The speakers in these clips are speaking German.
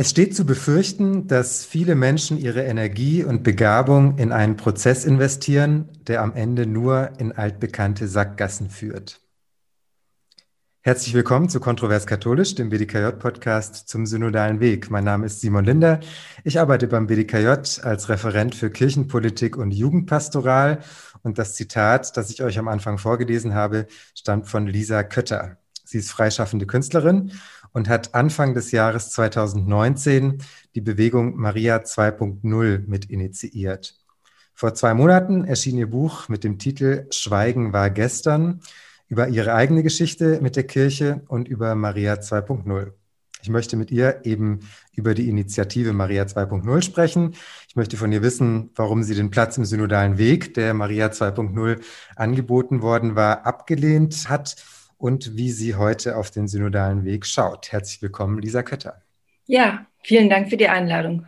Es steht zu befürchten, dass viele Menschen ihre Energie und Begabung in einen Prozess investieren, der am Ende nur in altbekannte Sackgassen führt. Herzlich willkommen zu Kontrovers Katholisch, dem BDKJ-Podcast zum synodalen Weg. Mein Name ist Simon Linder. Ich arbeite beim BDKJ als Referent für Kirchenpolitik und Jugendpastoral. Und das Zitat, das ich euch am Anfang vorgelesen habe, stammt von Lisa Kötter. Sie ist freischaffende Künstlerin und hat Anfang des Jahres 2019 die Bewegung Maria 2.0 mit initiiert. Vor zwei Monaten erschien ihr Buch mit dem Titel Schweigen war gestern über ihre eigene Geschichte mit der Kirche und über Maria 2.0. Ich möchte mit ihr eben über die Initiative Maria 2.0 sprechen. Ich möchte von ihr wissen, warum sie den Platz im synodalen Weg, der Maria 2.0 angeboten worden war, abgelehnt hat und wie sie heute auf den synodalen Weg schaut. Herzlich willkommen, Lisa Kötter. Ja, vielen Dank für die Einladung.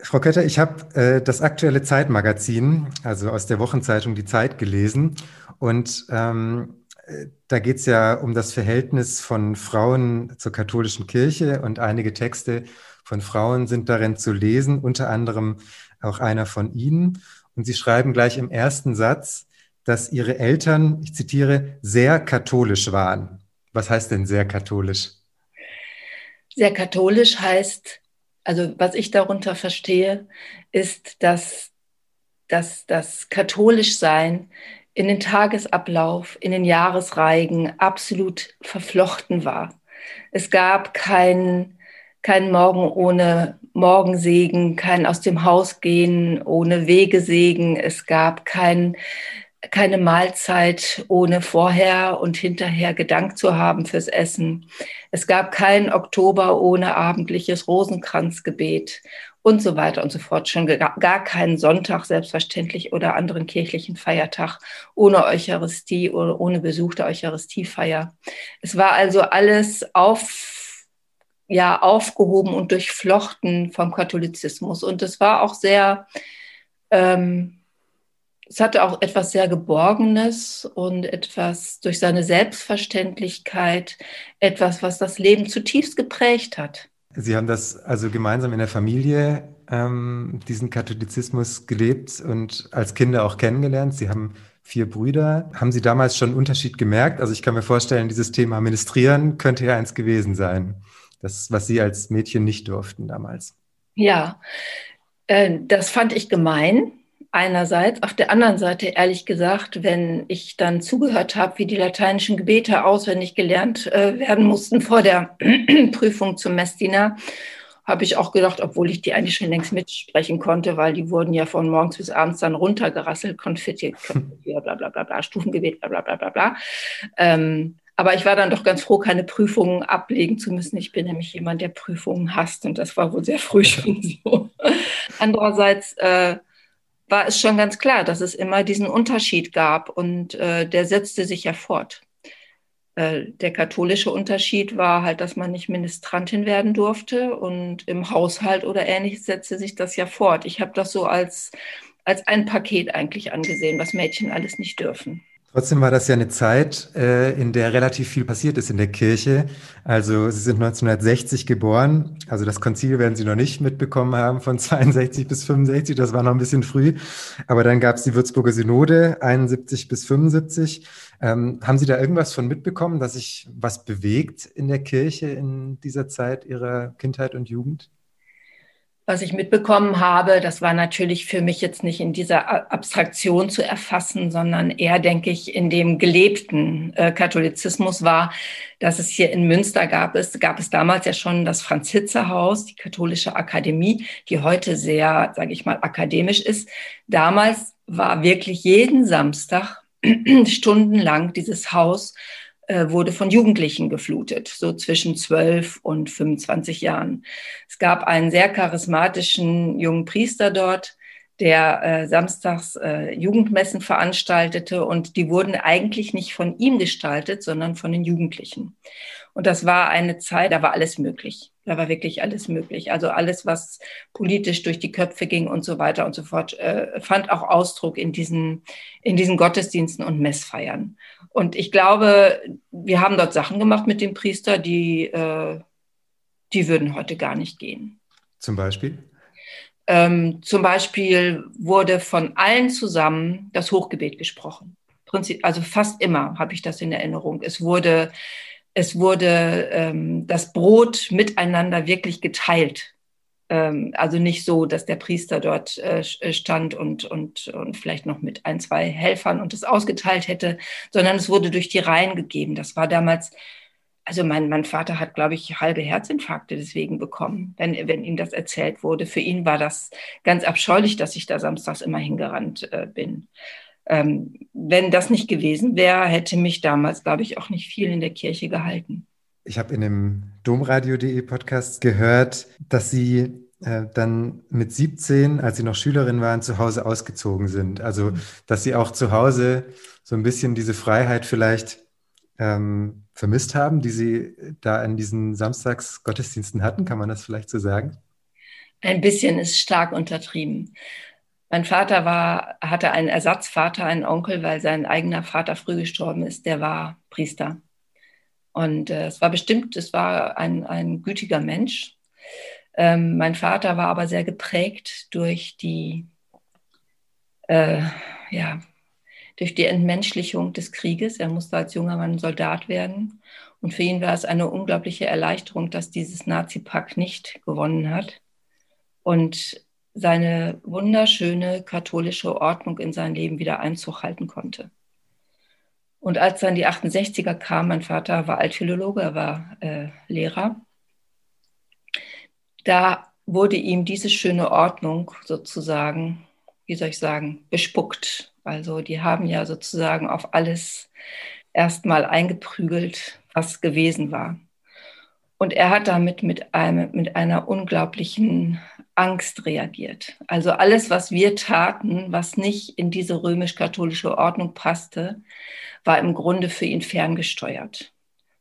Frau Kötter, ich habe äh, das aktuelle Zeitmagazin, also aus der Wochenzeitung Die Zeit, gelesen. Und ähm, äh, da geht es ja um das Verhältnis von Frauen zur katholischen Kirche und einige Texte von Frauen sind darin zu lesen, unter anderem auch einer von Ihnen. Und Sie schreiben gleich im ersten Satz, dass ihre Eltern, ich zitiere, sehr katholisch waren. Was heißt denn sehr katholisch? Sehr katholisch heißt, also was ich darunter verstehe, ist, dass, dass das katholisch sein in den Tagesablauf, in den Jahresreigen absolut verflochten war. Es gab kein, kein Morgen ohne Morgensegen, kein aus dem Haus gehen ohne Wegesegen. Es gab kein keine Mahlzeit ohne vorher und hinterher gedankt zu haben fürs Essen. Es gab keinen Oktober ohne abendliches Rosenkranzgebet und so weiter und so fort. Schon gar keinen Sonntag selbstverständlich oder anderen kirchlichen Feiertag ohne Eucharistie oder ohne Besuch der Eucharistiefeier. Es war also alles auf, ja, aufgehoben und durchflochten vom Katholizismus. Und es war auch sehr, ähm, es hatte auch etwas sehr Geborgenes und etwas durch seine Selbstverständlichkeit, etwas, was das Leben zutiefst geprägt hat. Sie haben das also gemeinsam in der Familie, ähm, diesen Katholizismus gelebt und als Kinder auch kennengelernt. Sie haben vier Brüder. Haben Sie damals schon einen Unterschied gemerkt? Also ich kann mir vorstellen, dieses Thema Ministrieren könnte ja eins gewesen sein. Das, was Sie als Mädchen nicht durften damals. Ja, äh, das fand ich gemein einerseits. Auf der anderen Seite, ehrlich gesagt, wenn ich dann zugehört habe, wie die lateinischen Gebete auswendig gelernt äh, werden mussten vor der Prüfung zum Messdiener, habe ich auch gedacht, obwohl ich die eigentlich schon längst mitsprechen konnte, weil die wurden ja von morgens bis abends dann runtergerasselt, Konfetti, Konfetti bla bla bla bla, Stufengebet, bla bla bla bla bla. Ähm, aber ich war dann doch ganz froh, keine Prüfungen ablegen zu müssen. Ich bin nämlich jemand, der Prüfungen hasst und das war wohl sehr früh schon so. Andererseits äh, war es schon ganz klar, dass es immer diesen Unterschied gab und äh, der setzte sich ja fort. Äh, der katholische Unterschied war halt, dass man nicht Ministrantin werden durfte und im Haushalt oder ähnliches setzte sich das ja fort. Ich habe das so als, als ein Paket eigentlich angesehen, was Mädchen alles nicht dürfen. Trotzdem war das ja eine Zeit, äh, in der relativ viel passiert ist in der Kirche. Also Sie sind 1960 geboren, also das Konzil werden Sie noch nicht mitbekommen haben von 62 bis 65, das war noch ein bisschen früh. Aber dann gab es die Würzburger Synode 71 bis 75. Ähm, haben Sie da irgendwas von mitbekommen, dass sich was bewegt in der Kirche in dieser Zeit Ihrer Kindheit und Jugend? Was ich mitbekommen habe, das war natürlich für mich jetzt nicht in dieser Abstraktion zu erfassen, sondern eher, denke ich, in dem gelebten äh, Katholizismus war, dass es hier in Münster gab es, gab es damals ja schon das Franz-Hitzer-Haus, die katholische Akademie, die heute sehr, sage ich mal, akademisch ist. Damals war wirklich jeden Samstag stundenlang dieses Haus wurde von Jugendlichen geflutet, so zwischen 12 und 25 Jahren. Es gab einen sehr charismatischen jungen Priester dort, der äh, samstags äh, Jugendmessen veranstaltete und die wurden eigentlich nicht von ihm gestaltet, sondern von den Jugendlichen. Und das war eine Zeit, da war alles möglich. Da war wirklich alles möglich. Also alles, was politisch durch die Köpfe ging und so weiter und so fort, äh, fand auch Ausdruck in diesen, in diesen Gottesdiensten und Messfeiern. Und ich glaube, wir haben dort Sachen gemacht mit dem Priester, die, äh, die würden heute gar nicht gehen. Zum Beispiel? Ähm, zum Beispiel wurde von allen zusammen das Hochgebet gesprochen. Also fast immer habe ich das in Erinnerung. Es wurde, es wurde ähm, das Brot miteinander wirklich geteilt. Ähm, also nicht so, dass der Priester dort äh, stand und, und, und vielleicht noch mit ein, zwei Helfern und es ausgeteilt hätte, sondern es wurde durch die Reihen gegeben. Das war damals also mein, mein Vater hat, glaube ich, halbe Herzinfarkte deswegen bekommen, wenn, wenn ihm das erzählt wurde. Für ihn war das ganz abscheulich, dass ich da samstags immer hingerannt äh, bin. Ähm, wenn das nicht gewesen wäre, hätte mich damals, glaube ich, auch nicht viel in der Kirche gehalten. Ich habe in dem Domradio.de Podcast gehört, dass Sie äh, dann mit 17, als Sie noch Schülerin waren, zu Hause ausgezogen sind. Also, dass Sie auch zu Hause so ein bisschen diese Freiheit vielleicht ähm, vermisst haben, die Sie da in diesen Samstagsgottesdiensten hatten? Kann man das vielleicht so sagen? Ein bisschen ist stark untertrieben. Mein Vater war, hatte einen Ersatzvater, einen Onkel, weil sein eigener Vater früh gestorben ist. Der war Priester. Und äh, es war bestimmt, es war ein, ein gütiger Mensch. Ähm, mein Vater war aber sehr geprägt durch die, äh, ja, durch die Entmenschlichung des Krieges. Er musste als junger Mann Soldat werden. Und für ihn war es eine unglaubliche Erleichterung, dass dieses Nazi-Pack nicht gewonnen hat und seine wunderschöne katholische Ordnung in sein Leben wieder Einzug halten konnte. Und als dann die 68er kamen, mein Vater war Altphilologe, er war äh, Lehrer, da wurde ihm diese schöne Ordnung sozusagen, wie soll ich sagen, bespuckt also die haben ja sozusagen auf alles erstmal eingeprügelt, was gewesen war. Und er hat damit mit, einem, mit einer unglaublichen Angst reagiert. Also alles, was wir taten, was nicht in diese römisch-katholische Ordnung passte, war im Grunde für ihn ferngesteuert.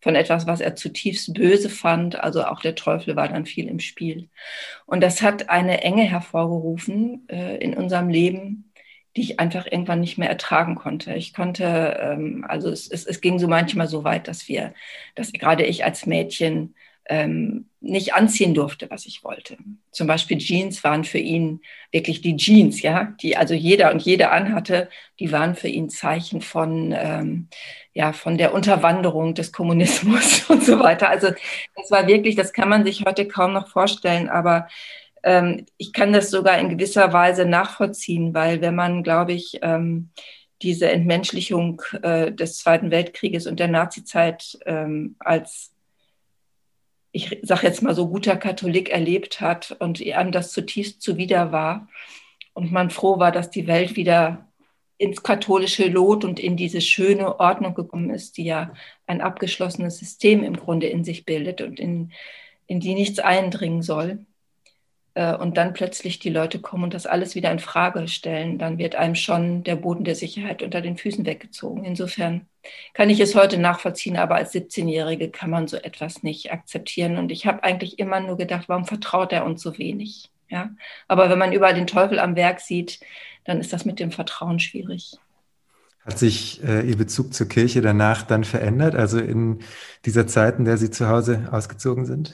Von etwas, was er zutiefst böse fand. Also auch der Teufel war dann viel im Spiel. Und das hat eine Enge hervorgerufen äh, in unserem Leben, die ich einfach irgendwann nicht mehr ertragen konnte. Ich konnte, ähm, also es, es, es ging so manchmal so weit, dass wir, dass gerade ich als Mädchen ähm, nicht anziehen durfte, was ich wollte. Zum Beispiel Jeans waren für ihn wirklich die Jeans, ja, die also jeder und jede anhatte, die waren für ihn Zeichen von, ähm, ja, von der Unterwanderung des Kommunismus und so weiter. Also das war wirklich, das kann man sich heute kaum noch vorstellen, aber ähm, ich kann das sogar in gewisser Weise nachvollziehen, weil wenn man, glaube ich, ähm, diese Entmenschlichung äh, des Zweiten Weltkrieges und der Nazizeit ähm, als, ich sage jetzt mal so, guter Katholik erlebt hat und einem das zutiefst zuwider war und man froh war, dass die Welt wieder ins katholische Lot und in diese schöne Ordnung gekommen ist, die ja ein abgeschlossenes System im Grunde in sich bildet und in, in die nichts eindringen soll. Äh, und dann plötzlich die Leute kommen und das alles wieder in Frage stellen, dann wird einem schon der Boden der Sicherheit unter den Füßen weggezogen. Insofern kann ich es heute nachvollziehen, aber als 17-Jährige kann man so etwas nicht akzeptieren. Und ich habe eigentlich immer nur gedacht, warum vertraut er uns so wenig? Ja? Aber wenn man überall den Teufel am Werk sieht, dann ist das mit dem Vertrauen schwierig. Hat sich äh, Ihr Bezug zur Kirche danach dann verändert, also in dieser Zeit, in der Sie zu Hause ausgezogen sind?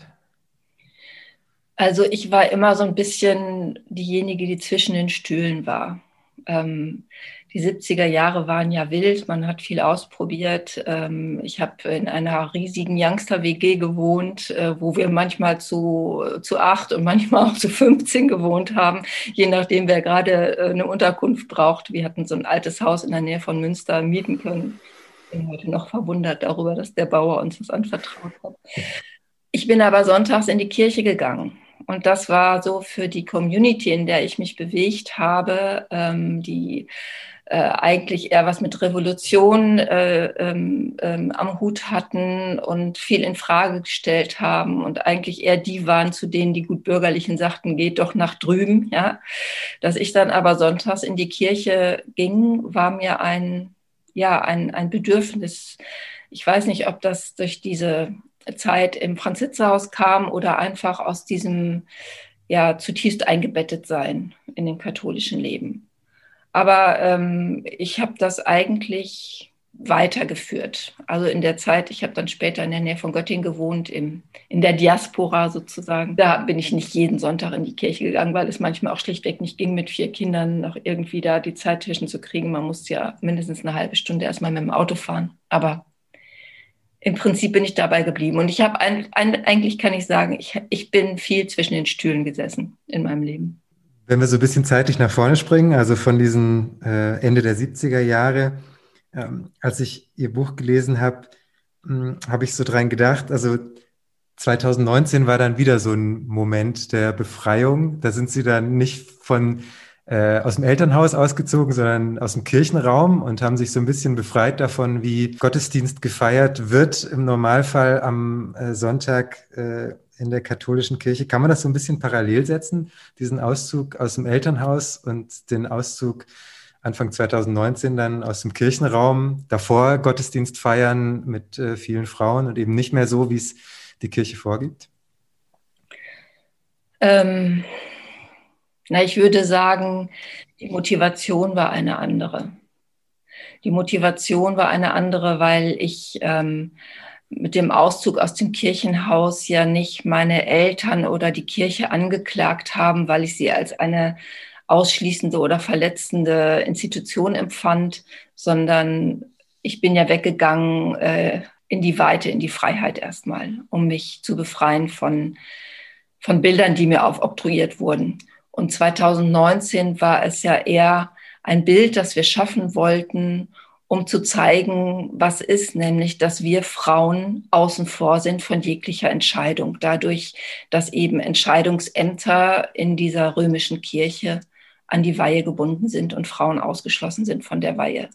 Also ich war immer so ein bisschen diejenige, die zwischen den Stühlen war. Ähm, die 70er Jahre waren ja wild, man hat viel ausprobiert. Ähm, ich habe in einer riesigen Youngster-WG gewohnt, äh, wo wir manchmal zu, zu acht und manchmal auch zu 15 gewohnt haben, je nachdem, wer gerade äh, eine Unterkunft braucht. Wir hatten so ein altes Haus in der Nähe von Münster mieten können. Ich bin heute noch verwundert darüber, dass der Bauer uns das anvertraut hat. Ich bin aber sonntags in die Kirche gegangen und das war so für die Community, in der ich mich bewegt habe, ähm, die äh, eigentlich eher was mit Revolution äh, ähm, ähm, am Hut hatten und viel in Frage gestellt haben und eigentlich eher die waren, zu denen die Gutbürgerlichen sagten, geht doch nach drüben. Ja, dass ich dann aber sonntags in die Kirche ging, war mir ein ja ein, ein Bedürfnis. Ich weiß nicht, ob das durch diese Zeit im Franzitzerhaus kam oder einfach aus diesem ja zutiefst eingebettet sein in dem katholischen Leben. Aber ähm, ich habe das eigentlich weitergeführt. Also in der Zeit, ich habe dann später in der Nähe von Göttingen gewohnt, im, in der Diaspora sozusagen. Da bin ich nicht jeden Sonntag in die Kirche gegangen, weil es manchmal auch schlichtweg nicht ging, mit vier Kindern noch irgendwie da die Zeit zwischen zu kriegen. Man musste ja mindestens eine halbe Stunde erstmal mit dem Auto fahren. Aber im Prinzip bin ich dabei geblieben. Und ich habe eigentlich kann ich sagen, ich, ich bin viel zwischen den Stühlen gesessen in meinem Leben. Wenn wir so ein bisschen zeitlich nach vorne springen, also von diesen äh, Ende der 70er Jahre, ähm, als ich Ihr Buch gelesen habe, hm, habe ich so dran gedacht, also 2019 war dann wieder so ein Moment der Befreiung. Da sind Sie dann nicht von äh, aus dem Elternhaus ausgezogen, sondern aus dem Kirchenraum und haben sich so ein bisschen befreit davon, wie Gottesdienst gefeiert wird im Normalfall am äh, Sonntag äh, in der katholischen Kirche. Kann man das so ein bisschen parallel setzen, diesen Auszug aus dem Elternhaus und den Auszug Anfang 2019 dann aus dem Kirchenraum, davor Gottesdienst feiern mit äh, vielen Frauen und eben nicht mehr so, wie es die Kirche vorgibt? Ähm, na, ich würde sagen, die Motivation war eine andere. Die Motivation war eine andere, weil ich ähm, mit dem Auszug aus dem Kirchenhaus ja nicht meine Eltern oder die Kirche angeklagt haben, weil ich sie als eine ausschließende oder verletzende Institution empfand, sondern ich bin ja weggegangen äh, in die Weite, in die Freiheit erstmal, um mich zu befreien von, von Bildern, die mir aufoktroyiert wurden. Und 2019 war es ja eher ein Bild, das wir schaffen wollten, um zu zeigen, was ist, nämlich, dass wir Frauen außen vor sind von jeglicher Entscheidung, dadurch, dass eben Entscheidungsämter in dieser römischen Kirche an die Weihe gebunden sind und Frauen ausgeschlossen sind von der Weihe.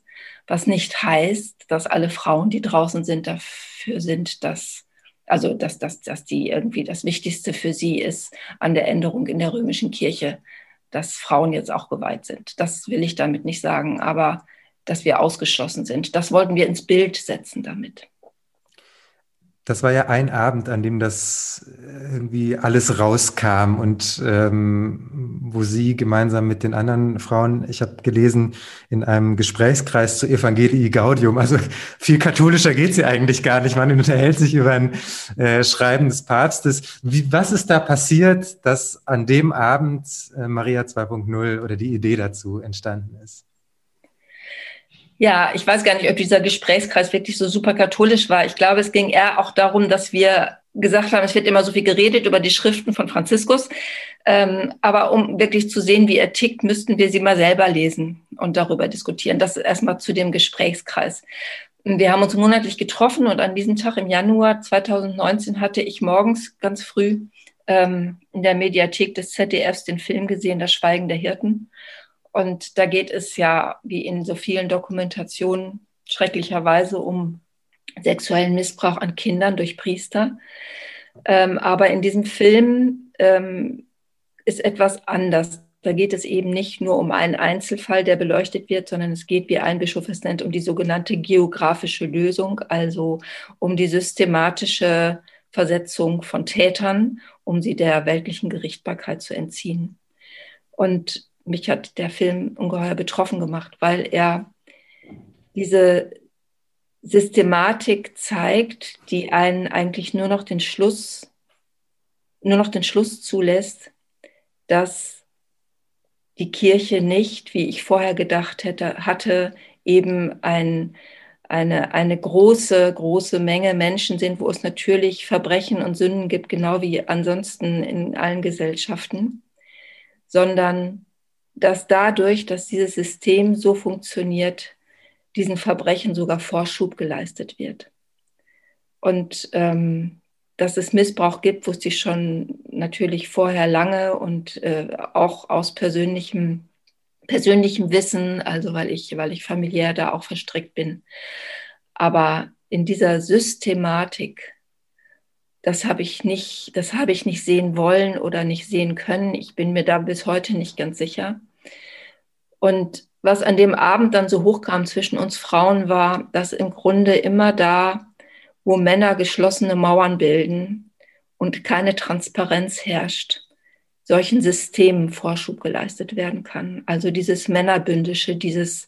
Was nicht heißt, dass alle Frauen, die draußen sind, dafür sind, dass also dass, dass, dass die irgendwie das Wichtigste für sie ist an der Änderung in der römischen Kirche, dass Frauen jetzt auch geweiht sind. Das will ich damit nicht sagen, aber dass wir ausgeschlossen sind. Das wollten wir ins Bild setzen damit. Das war ja ein Abend, an dem das äh, irgendwie alles rauskam und ähm, wo Sie gemeinsam mit den anderen Frauen, ich habe gelesen, in einem Gesprächskreis zu Evangelii Gaudium, also viel katholischer geht sie eigentlich gar nicht. Man unterhält sich über ein äh, Schreiben des Papstes. Wie, was ist da passiert, dass an dem Abend äh, Maria 2.0 oder die Idee dazu entstanden ist? Ja, ich weiß gar nicht, ob dieser Gesprächskreis wirklich so super katholisch war. Ich glaube, es ging eher auch darum, dass wir gesagt haben, es wird immer so viel geredet über die Schriften von Franziskus. Ähm, aber um wirklich zu sehen, wie er tickt, müssten wir sie mal selber lesen und darüber diskutieren. Das erstmal zu dem Gesprächskreis. Wir haben uns monatlich getroffen und an diesem Tag im Januar 2019 hatte ich morgens ganz früh ähm, in der Mediathek des ZDFs den Film gesehen, Das Schweigen der Hirten. Und da geht es ja, wie in so vielen Dokumentationen, schrecklicherweise um sexuellen Missbrauch an Kindern durch Priester. Ähm, aber in diesem Film ähm, ist etwas anders. Da geht es eben nicht nur um einen Einzelfall, der beleuchtet wird, sondern es geht, wie ein Bischof es nennt, um die sogenannte geografische Lösung, also um die systematische Versetzung von Tätern, um sie der weltlichen Gerichtbarkeit zu entziehen. Und mich hat der Film ungeheuer betroffen gemacht, weil er diese Systematik zeigt, die einen eigentlich nur noch den Schluss, nur noch den Schluss zulässt, dass die Kirche nicht, wie ich vorher gedacht hätte, hatte, eben ein, eine, eine große, große Menge Menschen sind, wo es natürlich Verbrechen und Sünden gibt, genau wie ansonsten in allen Gesellschaften, sondern dass dadurch, dass dieses System so funktioniert, diesen Verbrechen sogar Vorschub geleistet wird. Und ähm, dass es Missbrauch gibt, wusste ich schon natürlich vorher lange und äh, auch aus persönlichem, persönlichem Wissen, also weil ich, weil ich familiär da auch verstrickt bin. Aber in dieser Systematik, das habe ich nicht, das habe ich nicht sehen wollen oder nicht sehen können. Ich bin mir da bis heute nicht ganz sicher. Und was an dem Abend dann so hochkam zwischen uns Frauen war, dass im Grunde immer da, wo Männer geschlossene Mauern bilden und keine Transparenz herrscht, solchen Systemen Vorschub geleistet werden kann. Also dieses Männerbündische, dieses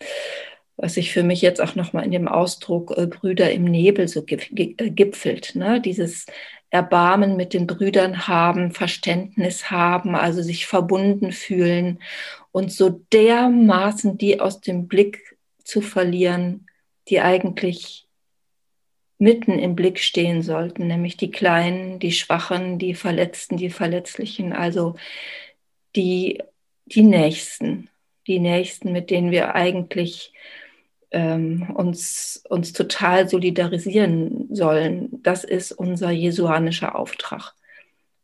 was sich für mich jetzt auch nochmal in dem Ausdruck äh, Brüder im Nebel so äh, gipfelt. Ne? Dieses Erbarmen mit den Brüdern haben, Verständnis haben, also sich verbunden fühlen und so dermaßen die aus dem Blick zu verlieren, die eigentlich mitten im Blick stehen sollten, nämlich die Kleinen, die Schwachen, die Verletzten, die Verletzlichen, also die, die Nächsten, die Nächsten, mit denen wir eigentlich ähm, uns, uns total solidarisieren sollen. Das ist unser jesuanischer Auftrag.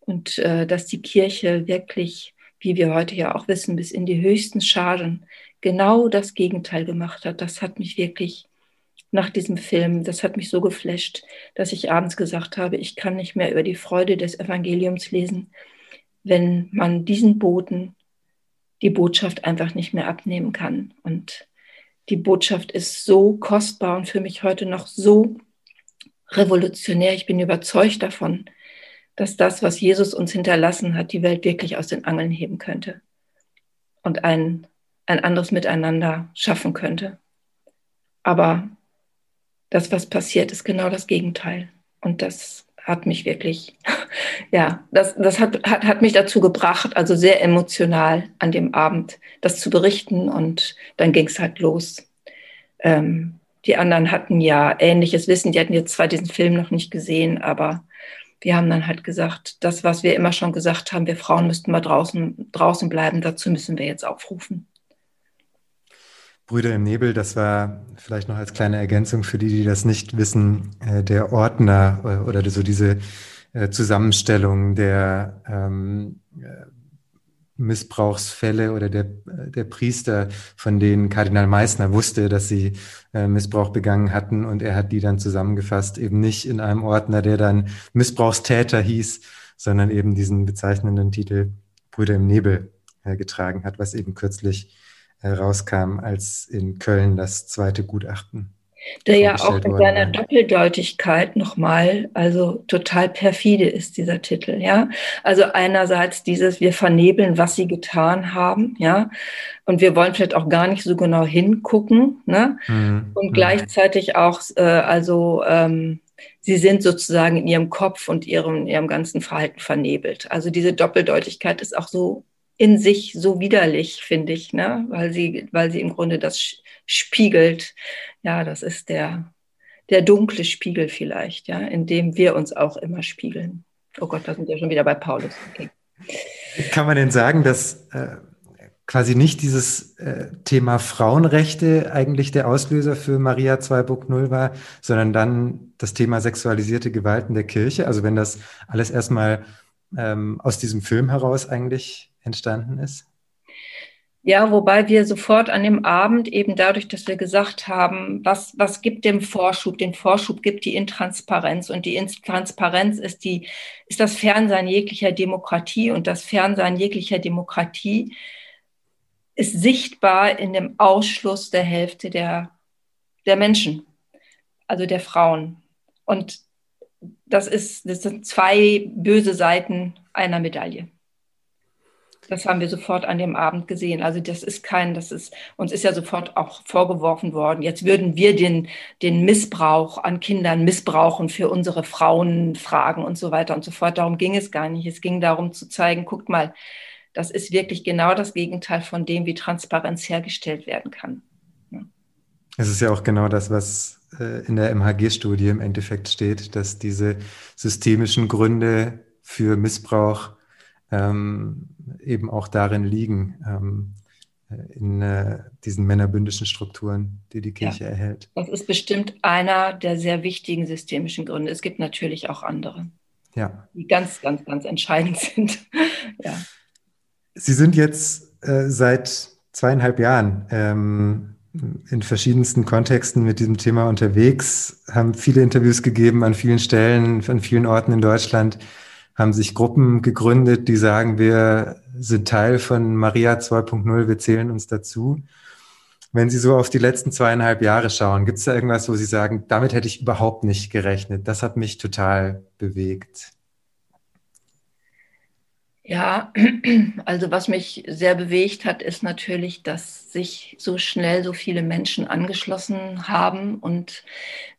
Und äh, dass die Kirche wirklich, wie wir heute ja auch wissen, bis in die höchsten Chargen genau das Gegenteil gemacht hat, das hat mich wirklich nach diesem Film, das hat mich so geflasht, dass ich abends gesagt habe, ich kann nicht mehr über die Freude des Evangeliums lesen, wenn man diesen Boten die Botschaft einfach nicht mehr abnehmen kann. Und die Botschaft ist so kostbar und für mich heute noch so revolutionär. Ich bin überzeugt davon, dass das, was Jesus uns hinterlassen hat, die Welt wirklich aus den Angeln heben könnte und ein, ein anderes Miteinander schaffen könnte. Aber das, was passiert, ist genau das Gegenteil. Und das hat mich wirklich, ja, das, das hat, hat, hat mich dazu gebracht, also sehr emotional an dem Abend das zu berichten und dann ging es halt los. Ähm, die anderen hatten ja ähnliches Wissen, die hatten jetzt zwar diesen Film noch nicht gesehen, aber wir haben dann halt gesagt, das, was wir immer schon gesagt haben, wir Frauen müssten mal draußen, draußen bleiben, dazu müssen wir jetzt aufrufen. Brüder im Nebel, das war vielleicht noch als kleine Ergänzung für die, die das nicht wissen, äh, der Ordner äh, oder so diese äh, Zusammenstellung der ähm, Missbrauchsfälle oder der, der Priester, von denen Kardinal Meissner wusste, dass sie Missbrauch begangen hatten und er hat die dann zusammengefasst, eben nicht in einem Ordner, der dann Missbrauchstäter hieß, sondern eben diesen bezeichnenden Titel Brüder im Nebel getragen hat, was eben kürzlich herauskam, als in Köln das zweite Gutachten. Der ja auch in seiner Doppeldeutigkeit nochmal, also total perfide ist dieser Titel, ja. Also einerseits dieses, wir vernebeln, was sie getan haben, ja. Und wir wollen vielleicht auch gar nicht so genau hingucken, ne. Mhm. Und mhm. gleichzeitig auch, äh, also, ähm, sie sind sozusagen in ihrem Kopf und ihrem, ihrem ganzen Verhalten vernebelt. Also diese Doppeldeutigkeit ist auch so in sich so widerlich, finde ich, ne? weil, sie, weil sie im Grunde das spiegelt. Ja, das ist der, der dunkle Spiegel vielleicht, ja, in dem wir uns auch immer spiegeln. Oh Gott, da sind wir schon wieder bei Paulus. Okay. Kann man denn sagen, dass äh, quasi nicht dieses äh, Thema Frauenrechte eigentlich der Auslöser für Maria 2.0 war, sondern dann das Thema sexualisierte Gewalten der Kirche? Also wenn das alles erstmal ähm, aus diesem Film heraus eigentlich entstanden ist? Ja, wobei wir sofort an dem Abend eben dadurch, dass wir gesagt haben, was, was gibt dem Vorschub? Den Vorschub gibt die Intransparenz und die Intransparenz ist die, ist das Fernsein jeglicher Demokratie und das Fernsein jeglicher Demokratie ist sichtbar in dem Ausschluss der Hälfte der, der Menschen, also der Frauen. Und das ist, das sind zwei böse Seiten einer Medaille. Das haben wir sofort an dem Abend gesehen. Also das ist kein, das ist, uns ist ja sofort auch vorgeworfen worden. Jetzt würden wir den, den Missbrauch an Kindern missbrauchen für unsere Frauenfragen und so weiter und so fort. Darum ging es gar nicht. Es ging darum zu zeigen, guckt mal, das ist wirklich genau das Gegenteil von dem, wie Transparenz hergestellt werden kann. Es ist ja auch genau das, was äh, in der MHG-Studie im Endeffekt steht, dass diese systemischen Gründe für Missbrauch ähm, eben auch darin liegen, ähm, in äh, diesen männerbündischen Strukturen, die die Kirche ja, erhält. Das ist bestimmt einer der sehr wichtigen systemischen Gründe. Es gibt natürlich auch andere, ja. die ganz, ganz, ganz entscheidend sind. ja. Sie sind jetzt äh, seit zweieinhalb Jahren ähm, in verschiedensten Kontexten mit diesem Thema unterwegs, haben viele Interviews gegeben an vielen Stellen, an vielen Orten in Deutschland haben sich Gruppen gegründet, die sagen, wir sind Teil von Maria 2.0, wir zählen uns dazu. Wenn Sie so auf die letzten zweieinhalb Jahre schauen, gibt es da irgendwas, wo Sie sagen, damit hätte ich überhaupt nicht gerechnet? Das hat mich total bewegt. Ja, also was mich sehr bewegt hat, ist natürlich, dass sich so schnell so viele Menschen angeschlossen haben und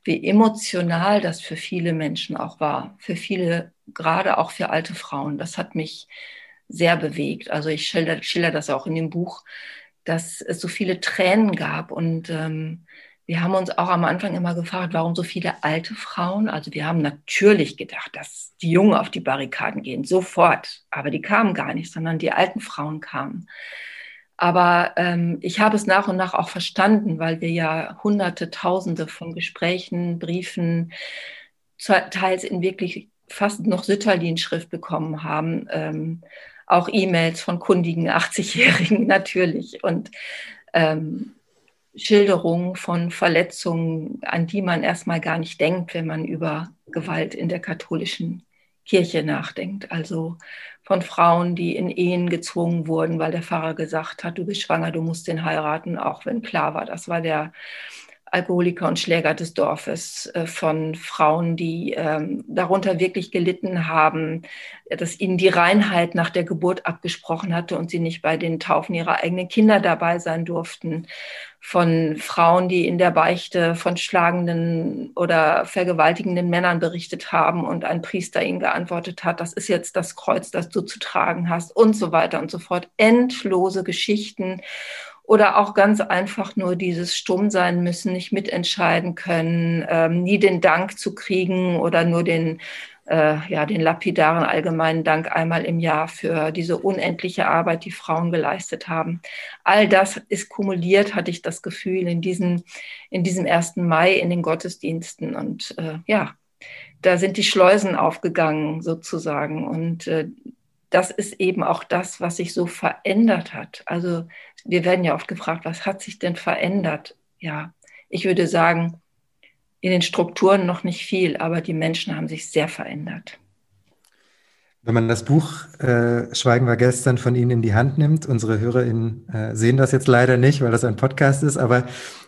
wie emotional das für viele Menschen auch war. Für viele, gerade auch für alte Frauen. Das hat mich sehr bewegt. Also ich schilder, schilder das auch in dem Buch, dass es so viele Tränen gab und ähm, wir haben uns auch am Anfang immer gefragt, warum so viele alte Frauen. Also wir haben natürlich gedacht, dass die Jungen auf die Barrikaden gehen, sofort. Aber die kamen gar nicht, sondern die alten Frauen kamen. Aber ähm, ich habe es nach und nach auch verstanden, weil wir ja hunderte, tausende von Gesprächen, Briefen, teils in wirklich fast noch Sütterlin-Schrift bekommen haben. Ähm, auch E-Mails von kundigen 80-Jährigen natürlich. Und ähm, Schilderungen von Verletzungen, an die man erstmal gar nicht denkt, wenn man über Gewalt in der katholischen Kirche nachdenkt. Also von Frauen, die in Ehen gezwungen wurden, weil der Pfarrer gesagt hat, du bist schwanger, du musst den heiraten, auch wenn klar war, das war der Alkoholiker und Schläger des Dorfes, äh, von Frauen, die ähm, darunter wirklich gelitten haben, dass ihnen die Reinheit nach der Geburt abgesprochen hatte und sie nicht bei den Taufen ihrer eigenen Kinder dabei sein durften, von Frauen, die in der Beichte von schlagenden oder vergewaltigenden Männern berichtet haben und ein Priester ihnen geantwortet hat, das ist jetzt das Kreuz, das du zu tragen hast und so weiter und so fort. Endlose Geschichten oder auch ganz einfach nur dieses Stumm sein müssen, nicht mitentscheiden können, ähm, nie den Dank zu kriegen oder nur den, äh, ja, den lapidaren allgemeinen Dank einmal im Jahr für diese unendliche Arbeit, die Frauen geleistet haben. All das ist kumuliert, hatte ich das Gefühl, in diesem, in diesem ersten Mai in den Gottesdiensten. Und äh, ja, da sind die Schleusen aufgegangen sozusagen. Und äh, das ist eben auch das, was sich so verändert hat. Also wir werden ja oft gefragt, was hat sich denn verändert? Ja, ich würde sagen, in den Strukturen noch nicht viel, aber die Menschen haben sich sehr verändert. Wenn man das Buch äh, Schweigen war gestern von Ihnen in die Hand nimmt, unsere HörerInnen äh, sehen das jetzt leider nicht, weil das ein Podcast ist, aber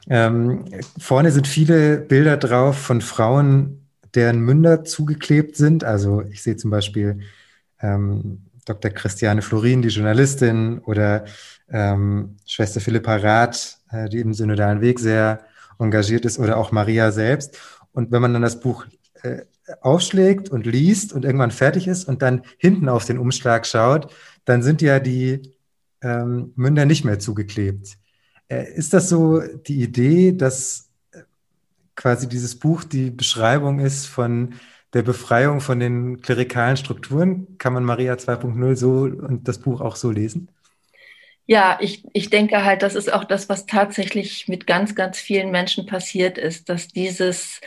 ähm, vorne sind viele Bilder drauf von Frauen, deren Münder zugeklebt sind. Also ich sehe zum Beispiel ähm, Dr. Christiane Florin, die Journalistin, oder ähm, Schwester Philippa Rath, äh, die im synodalen Weg sehr engagiert ist, oder auch Maria selbst. Und wenn man dann das Buch äh, aufschlägt und liest und irgendwann fertig ist und dann hinten auf den Umschlag schaut, dann sind ja die ähm, Münder nicht mehr zugeklebt. Äh, ist das so die Idee, dass äh, quasi dieses Buch die Beschreibung ist von der Befreiung von den klerikalen Strukturen. Kann man Maria 2.0 so und das Buch auch so lesen? Ja, ich, ich denke halt, das ist auch das, was tatsächlich mit ganz, ganz vielen Menschen passiert ist, dass dieses,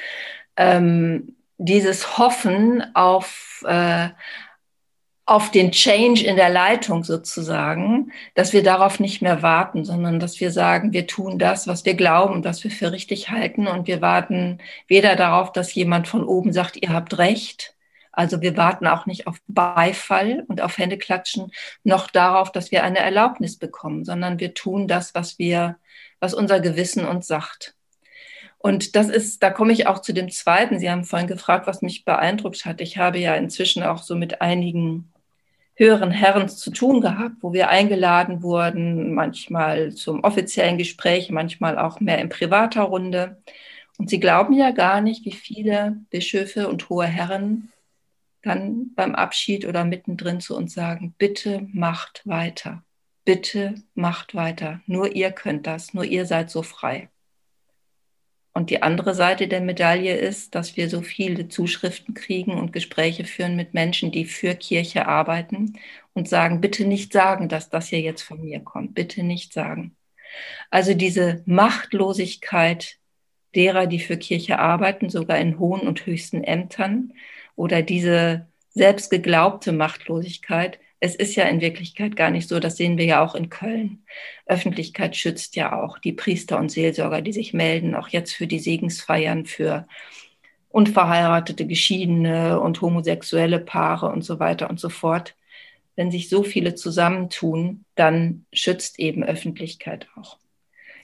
ähm, dieses Hoffen auf, äh, auf den Change in der Leitung sozusagen, dass wir darauf nicht mehr warten, sondern dass wir sagen, wir tun das, was wir glauben, was wir für richtig halten und wir warten weder darauf, dass jemand von oben sagt, ihr habt recht, also wir warten auch nicht auf Beifall und auf Händeklatschen, noch darauf, dass wir eine Erlaubnis bekommen, sondern wir tun das, was wir, was unser Gewissen uns sagt. Und das ist, da komme ich auch zu dem zweiten. Sie haben vorhin gefragt, was mich beeindruckt hat. Ich habe ja inzwischen auch so mit einigen höheren Herren zu tun gehabt, wo wir eingeladen wurden, manchmal zum offiziellen Gespräch, manchmal auch mehr in privater Runde. Und sie glauben ja gar nicht, wie viele Bischöfe und hohe Herren dann beim Abschied oder mittendrin zu uns sagen, bitte macht weiter, bitte macht weiter, nur ihr könnt das, nur ihr seid so frei. Und die andere Seite der Medaille ist, dass wir so viele Zuschriften kriegen und Gespräche führen mit Menschen, die für Kirche arbeiten und sagen, bitte nicht sagen, dass das hier jetzt von mir kommt, bitte nicht sagen. Also diese Machtlosigkeit derer, die für Kirche arbeiten, sogar in hohen und höchsten Ämtern, oder diese selbstgeglaubte Machtlosigkeit, es ist ja in Wirklichkeit gar nicht so, das sehen wir ja auch in Köln. Öffentlichkeit schützt ja auch die Priester und Seelsorger, die sich melden, auch jetzt für die Segensfeiern für unverheiratete, geschiedene und homosexuelle Paare und so weiter und so fort. Wenn sich so viele zusammentun, dann schützt eben Öffentlichkeit auch.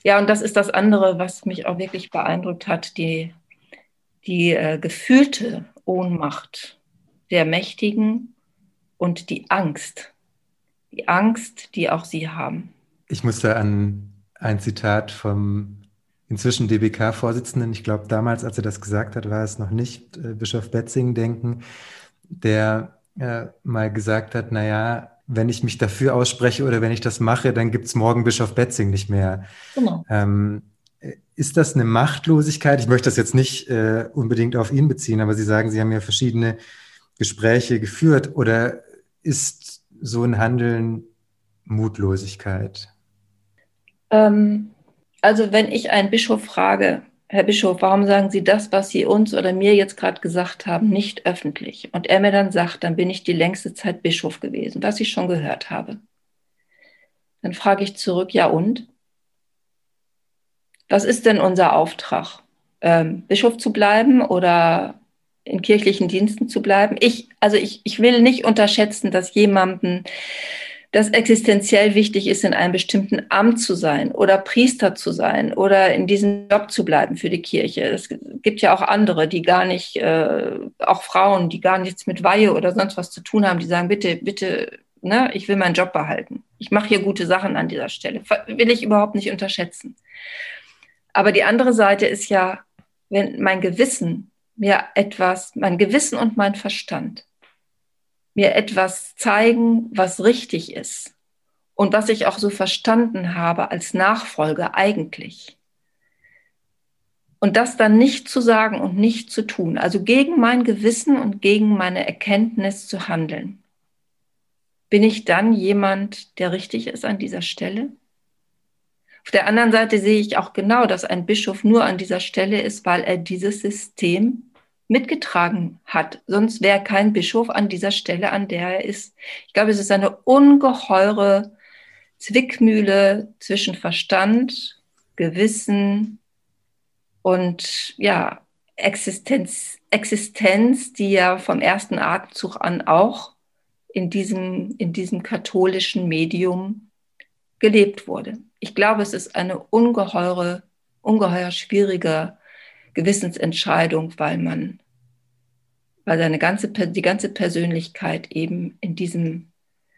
Ja, und das ist das andere, was mich auch wirklich beeindruckt hat, die, die äh, gefühlte Ohnmacht der Mächtigen und die Angst die Angst, die auch Sie haben. Ich musste an ein Zitat vom inzwischen DBK-Vorsitzenden, ich glaube damals, als er das gesagt hat, war es noch nicht äh, Bischof Betzing denken, der äh, mal gesagt hat, naja, wenn ich mich dafür ausspreche oder wenn ich das mache, dann gibt es morgen Bischof Betzing nicht mehr. Genau. Ähm, ist das eine Machtlosigkeit? Ich möchte das jetzt nicht äh, unbedingt auf ihn beziehen, aber Sie sagen, Sie haben ja verschiedene Gespräche geführt. Oder ist so ein Handeln Mutlosigkeit? Ähm, also wenn ich einen Bischof frage, Herr Bischof, warum sagen Sie das, was Sie uns oder mir jetzt gerade gesagt haben, nicht öffentlich? Und er mir dann sagt, dann bin ich die längste Zeit Bischof gewesen, was ich schon gehört habe. Dann frage ich zurück, ja und? Was ist denn unser Auftrag? Ähm, Bischof zu bleiben oder in kirchlichen Diensten zu bleiben? Ich, also ich, ich will nicht unterschätzen, dass jemanden das existenziell wichtig ist, in einem bestimmten Amt zu sein oder Priester zu sein oder in diesem Job zu bleiben für die Kirche. Es gibt ja auch andere, die gar nicht, äh, auch Frauen, die gar nichts mit Weihe oder sonst was zu tun haben, die sagen, bitte, bitte, ne, ich will meinen Job behalten. Ich mache hier gute Sachen an dieser Stelle. Will ich überhaupt nicht unterschätzen. Aber die andere Seite ist ja, wenn mein Gewissen mir etwas, mein Gewissen und mein Verstand mir etwas zeigen, was richtig ist und was ich auch so verstanden habe als Nachfolge eigentlich. Und das dann nicht zu sagen und nicht zu tun, also gegen mein Gewissen und gegen meine Erkenntnis zu handeln. Bin ich dann jemand, der richtig ist an dieser Stelle? Auf der anderen Seite sehe ich auch genau, dass ein Bischof nur an dieser Stelle ist, weil er dieses System mitgetragen hat. Sonst wäre kein Bischof an dieser Stelle, an der er ist. Ich glaube, es ist eine ungeheure Zwickmühle zwischen Verstand, Gewissen und ja, Existenz, Existenz, die ja vom ersten Atemzug an auch in diesem, in diesem katholischen Medium gelebt wurde. Ich glaube, es ist eine ungeheure, ungeheuer schwierige Gewissensentscheidung, weil man, weil seine ganze, die ganze Persönlichkeit eben in diesem,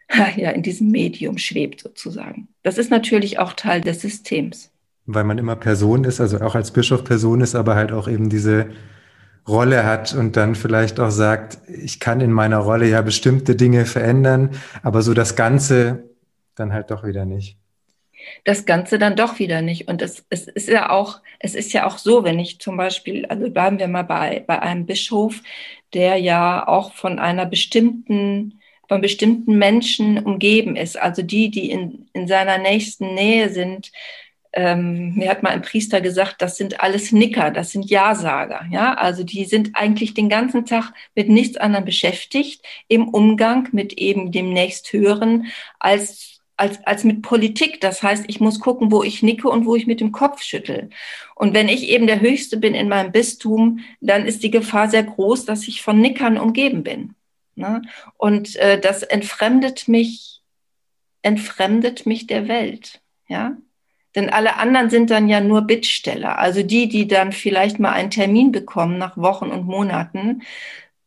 ja, in diesem Medium schwebt sozusagen. Das ist natürlich auch Teil des Systems. Weil man immer Person ist, also auch als Bischof Person ist, aber halt auch eben diese Rolle hat und dann vielleicht auch sagt, ich kann in meiner Rolle ja bestimmte Dinge verändern, aber so das Ganze dann halt doch wieder nicht das Ganze dann doch wieder nicht. Und es, es ist ja auch, es ist ja auch so, wenn ich zum Beispiel, also bleiben wir mal bei, bei einem Bischof, der ja auch von einer bestimmten, von bestimmten Menschen umgeben ist, also die, die in, in seiner nächsten Nähe sind, ähm, mir hat mal ein Priester gesagt, das sind alles Nicker, das sind Ja-Sager. Ja? Also die sind eigentlich den ganzen Tag mit nichts anderem beschäftigt im Umgang mit eben dem nächsthöheren als als, als mit Politik. Das heißt, ich muss gucken, wo ich nicke und wo ich mit dem Kopf schüttel. Und wenn ich eben der Höchste bin in meinem Bistum, dann ist die Gefahr sehr groß, dass ich von Nickern umgeben bin. Ne? Und äh, das entfremdet mich, entfremdet mich der Welt. Ja? Denn alle anderen sind dann ja nur Bittsteller. Also die, die dann vielleicht mal einen Termin bekommen nach Wochen und Monaten,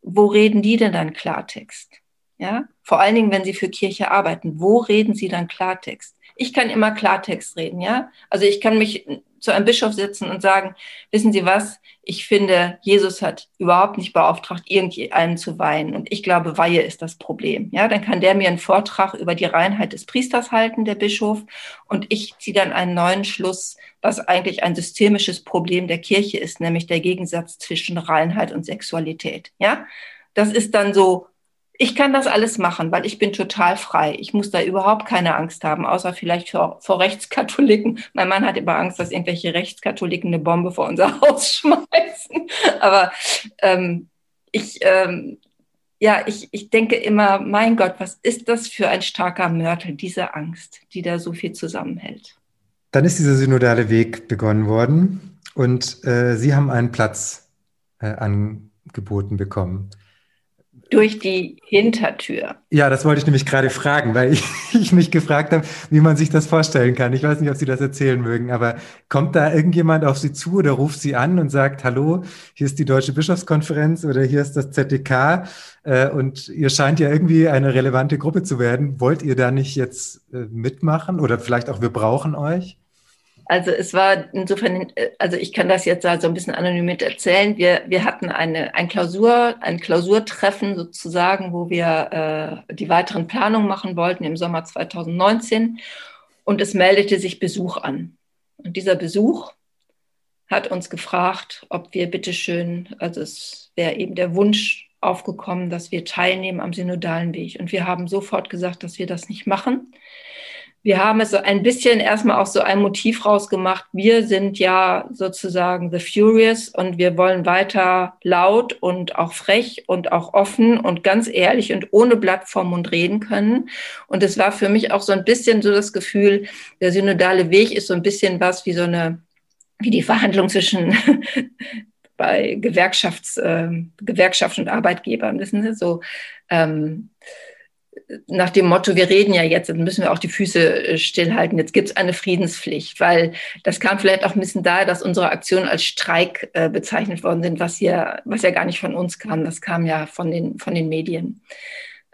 wo reden die denn dann Klartext? Ja, vor allen Dingen, wenn Sie für Kirche arbeiten. Wo reden Sie dann Klartext? Ich kann immer Klartext reden, ja. Also ich kann mich zu einem Bischof setzen und sagen, wissen Sie was? Ich finde, Jesus hat überhaupt nicht beauftragt, irgendeinen zu weihen. Und ich glaube, Weihe ist das Problem. Ja, dann kann der mir einen Vortrag über die Reinheit des Priesters halten, der Bischof. Und ich ziehe dann einen neuen Schluss, was eigentlich ein systemisches Problem der Kirche ist, nämlich der Gegensatz zwischen Reinheit und Sexualität. Ja, das ist dann so ich kann das alles machen, weil ich bin total frei. Ich muss da überhaupt keine Angst haben, außer vielleicht vor, vor Rechtskatholiken. Mein Mann hat immer Angst, dass irgendwelche Rechtskatholiken eine Bombe vor unser Haus schmeißen. Aber ähm, ich, ähm, ja, ich, ich denke immer, mein Gott, was ist das für ein starker Mörtel, diese Angst, die da so viel zusammenhält. Dann ist dieser synodale Weg begonnen worden und äh, Sie haben einen Platz äh, angeboten bekommen. Durch die Hintertür. Ja, das wollte ich nämlich gerade fragen, weil ich, ich, mich gefragt habe, wie man sich das vorstellen kann. Ich weiß nicht, ob Sie das erzählen mögen, aber kommt da irgendjemand auf Sie zu oder ruft Sie an und sagt, hallo, hier ist die Deutsche Bischofskonferenz oder hier ist das ZDK äh, und ihr scheint ja irgendwie eine relevante Gruppe zu werden. Wollt ihr da nicht jetzt äh, mitmachen oder vielleicht auch wir brauchen euch? Also es war insofern, also ich kann das jetzt so ein bisschen anonym mit erzählen. Wir, wir hatten eine, ein Klausur, ein Klausurtreffen sozusagen, wo wir äh, die weiteren Planungen machen wollten im Sommer 2019 und es meldete sich Besuch an. Und dieser Besuch hat uns gefragt, ob wir bitteschön, also es wäre eben der Wunsch aufgekommen, dass wir teilnehmen am synodalen Weg. Und wir haben sofort gesagt, dass wir das nicht machen wir haben es so ein bisschen erstmal auch so ein Motiv rausgemacht. Wir sind ja sozusagen The Furious und wir wollen weiter laut und auch frech und auch offen und ganz ehrlich und ohne Blatt vorm Mund reden können. Und es war für mich auch so ein bisschen so das Gefühl, der synodale Weg ist so ein bisschen was wie so eine, wie die Verhandlung zwischen bei Gewerkschafts, äh, Gewerkschaft und Arbeitgebern, wissen Sie, so, ähm, nach dem Motto, wir reden ja jetzt, dann müssen wir auch die Füße äh, stillhalten. Jetzt gibt es eine Friedenspflicht, weil das kam vielleicht auch ein bisschen daher, dass unsere Aktionen als Streik äh, bezeichnet worden sind, was hier, was ja gar nicht von uns kam. Das kam ja von den, von den Medien.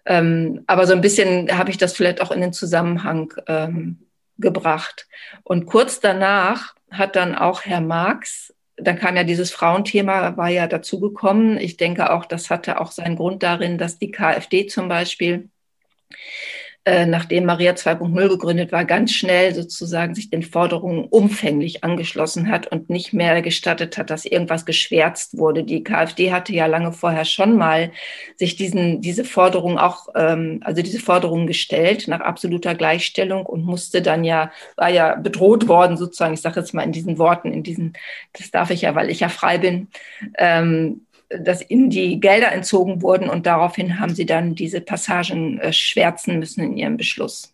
Ähm, aber so ein bisschen habe ich das vielleicht auch in den Zusammenhang ähm, gebracht. Und kurz danach hat dann auch Herr Marx dann kam ja dieses Frauenthema, war ja dazugekommen. Ich denke auch, das hatte auch seinen Grund darin, dass die KfD zum Beispiel äh, nachdem Maria 2.0 gegründet war, ganz schnell sozusagen sich den Forderungen umfänglich angeschlossen hat und nicht mehr gestattet hat, dass irgendwas geschwärzt wurde. Die KfD hatte ja lange vorher schon mal sich diesen, diese Forderung auch, ähm, also diese Forderungen gestellt nach absoluter Gleichstellung und musste dann ja, war ja bedroht worden sozusagen, ich sage jetzt mal in diesen Worten, in diesen, das darf ich ja, weil ich ja frei bin, ähm, dass ihnen die Gelder entzogen wurden und daraufhin haben sie dann diese Passagen äh, schwärzen müssen in ihrem Beschluss.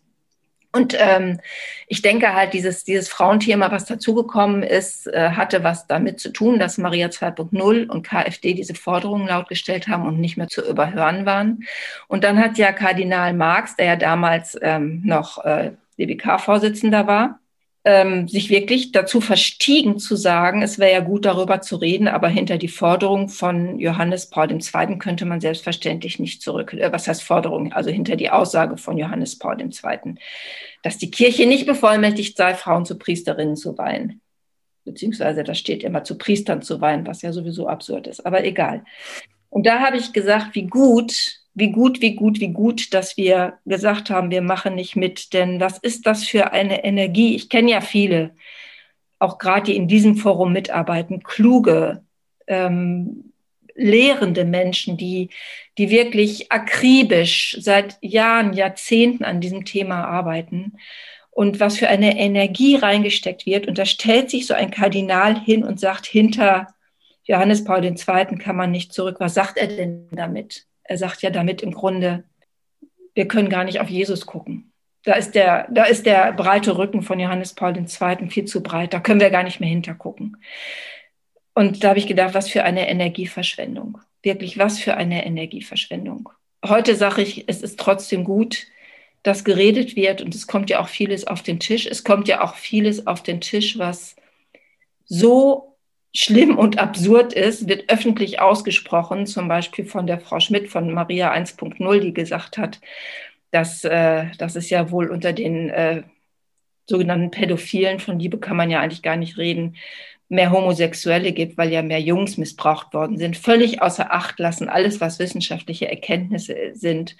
Und ähm, ich denke halt, dieses, dieses Frauenthema, was dazugekommen ist, äh, hatte was damit zu tun, dass Maria 2.0 und KfD diese Forderungen laut gestellt haben und nicht mehr zu überhören waren. Und dann hat ja Kardinal Marx, der ja damals ähm, noch äh, DBK-Vorsitzender war, ähm, sich wirklich dazu verstiegen zu sagen, es wäre ja gut darüber zu reden, aber hinter die Forderung von Johannes Paul II. könnte man selbstverständlich nicht zurück. Äh, was heißt Forderung? Also hinter die Aussage von Johannes Paul II., dass die Kirche nicht bevollmächtigt sei, Frauen zu Priesterinnen zu weihen. Beziehungsweise da steht immer zu Priestern zu weihen, was ja sowieso absurd ist, aber egal. Und da habe ich gesagt, wie gut wie gut, wie gut, wie gut, dass wir gesagt haben, wir machen nicht mit. Denn was ist das für eine Energie? Ich kenne ja viele, auch gerade die in diesem Forum mitarbeiten, kluge, ähm, lehrende Menschen, die, die wirklich akribisch seit Jahren, Jahrzehnten an diesem Thema arbeiten. Und was für eine Energie reingesteckt wird. Und da stellt sich so ein Kardinal hin und sagt, hinter Johannes Paul II. kann man nicht zurück. Was sagt er denn damit? Er sagt ja damit im Grunde, wir können gar nicht auf Jesus gucken. Da ist der, da ist der breite Rücken von Johannes Paul II. viel zu breit. Da können wir gar nicht mehr hintergucken. Und da habe ich gedacht, was für eine Energieverschwendung. Wirklich, was für eine Energieverschwendung. Heute sage ich, es ist trotzdem gut, dass geredet wird und es kommt ja auch vieles auf den Tisch. Es kommt ja auch vieles auf den Tisch, was so schlimm und absurd ist, wird öffentlich ausgesprochen, zum Beispiel von der Frau Schmidt von Maria 1.0, die gesagt hat, dass, äh, dass es ja wohl unter den äh, sogenannten Pädophilen, von Liebe kann man ja eigentlich gar nicht reden, mehr Homosexuelle gibt, weil ja mehr Jungs missbraucht worden sind, völlig außer Acht lassen, alles, was wissenschaftliche Erkenntnisse sind,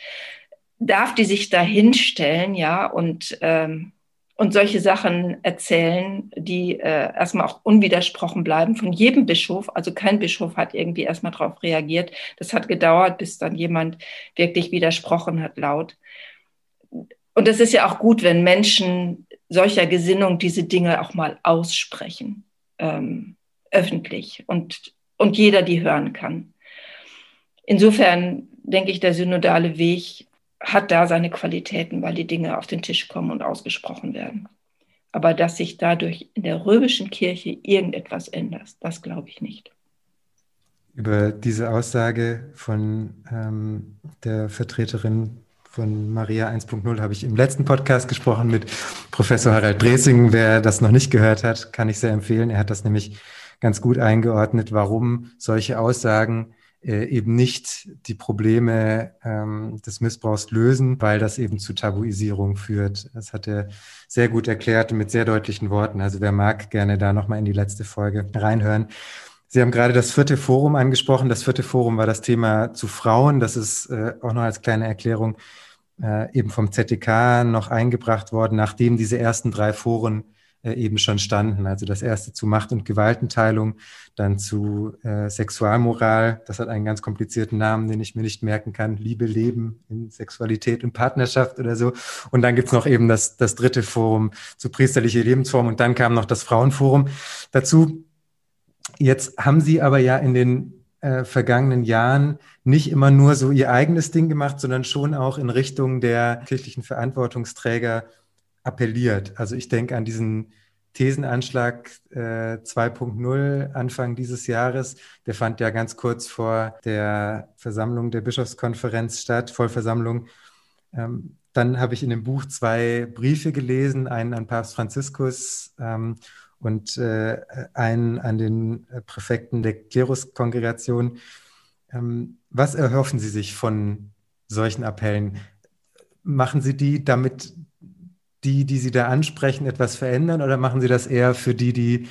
darf die sich da hinstellen, ja, und ähm, und solche Sachen erzählen, die äh, erstmal auch unwidersprochen bleiben von jedem Bischof. Also kein Bischof hat irgendwie erstmal darauf reagiert. Das hat gedauert, bis dann jemand wirklich widersprochen hat laut. Und es ist ja auch gut, wenn Menschen solcher Gesinnung diese Dinge auch mal aussprechen, ähm, öffentlich und, und jeder die hören kann. Insofern denke ich, der synodale Weg hat da seine Qualitäten, weil die Dinge auf den Tisch kommen und ausgesprochen werden. Aber dass sich dadurch in der römischen Kirche irgendetwas ändert, das glaube ich nicht. über diese Aussage von ähm, der Vertreterin von Maria 1.0 habe ich im letzten Podcast gesprochen mit Professor Harald Dresing. Wer das noch nicht gehört hat, kann ich sehr empfehlen. Er hat das nämlich ganz gut eingeordnet, warum solche Aussagen eben nicht die Probleme ähm, des Missbrauchs lösen, weil das eben zu Tabuisierung führt. Das hat er sehr gut erklärt mit sehr deutlichen Worten. Also wer mag, gerne da nochmal in die letzte Folge reinhören. Sie haben gerade das vierte Forum angesprochen. Das vierte Forum war das Thema zu Frauen. Das ist äh, auch noch als kleine Erklärung äh, eben vom ZDK noch eingebracht worden, nachdem diese ersten drei Foren äh, eben schon standen. Also das erste zu Macht- und Gewaltenteilung, dann zu äh, Sexualmoral. Das hat einen ganz komplizierten Namen, den ich mir nicht merken kann. Liebe, Leben in Sexualität und Partnerschaft oder so. Und dann gibt's noch eben das, das dritte Forum zu priesterliche Lebensform. Und dann kam noch das Frauenforum dazu. Jetzt haben Sie aber ja in den äh, vergangenen Jahren nicht immer nur so ihr eigenes Ding gemacht, sondern schon auch in Richtung der kirchlichen Verantwortungsträger appelliert. Also ich denke an diesen Thesenanschlag äh, 2.0 Anfang dieses Jahres. Der fand ja ganz kurz vor der Versammlung der Bischofskonferenz statt, Vollversammlung. Ähm, dann habe ich in dem Buch zwei Briefe gelesen, einen an Papst Franziskus ähm, und äh, einen an den Präfekten der Kleruskongregation. Ähm, was erhoffen Sie sich von solchen Appellen? Machen Sie die, damit die, die Sie da ansprechen, etwas verändern oder machen Sie das eher für die, die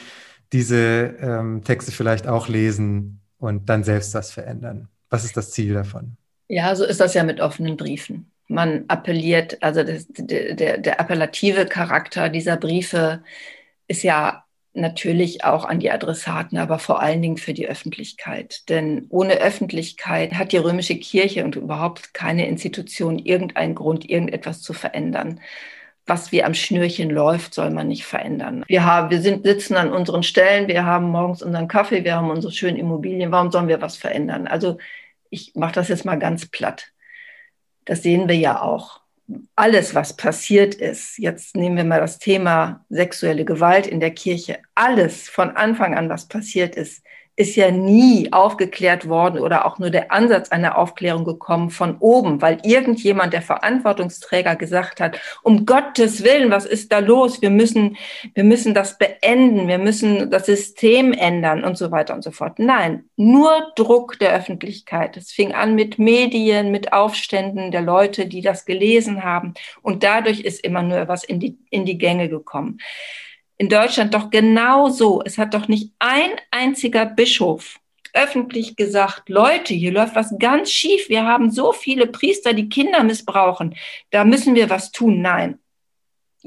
diese ähm, Texte vielleicht auch lesen und dann selbst was verändern? Was ist das Ziel davon? Ja, so ist das ja mit offenen Briefen. Man appelliert, also das, der, der appellative Charakter dieser Briefe ist ja natürlich auch an die Adressaten, aber vor allen Dingen für die Öffentlichkeit. Denn ohne Öffentlichkeit hat die römische Kirche und überhaupt keine Institution irgendeinen Grund, irgendetwas zu verändern. Was wie am Schnürchen läuft, soll man nicht verändern. Wir haben, wir sind, sitzen an unseren Stellen, wir haben morgens unseren Kaffee, wir haben unsere schönen Immobilien. Warum sollen wir was verändern? Also ich mache das jetzt mal ganz platt. Das sehen wir ja auch alles, was passiert ist, jetzt nehmen wir mal das Thema sexuelle Gewalt in der Kirche, alles von Anfang an, was passiert ist, ist ja nie aufgeklärt worden oder auch nur der Ansatz einer Aufklärung gekommen von oben, weil irgendjemand, der Verantwortungsträger gesagt hat, um Gottes Willen, was ist da los? Wir müssen, wir müssen das beenden, wir müssen das System ändern und so weiter und so fort. Nein, nur Druck der Öffentlichkeit. Es fing an mit Medien, mit Aufständen der Leute, die das gelesen haben und dadurch ist immer nur was in die, in die Gänge gekommen in Deutschland doch genauso. Es hat doch nicht ein einziger Bischof öffentlich gesagt, Leute, hier läuft was ganz schief. Wir haben so viele Priester, die Kinder missbrauchen. Da müssen wir was tun. Nein,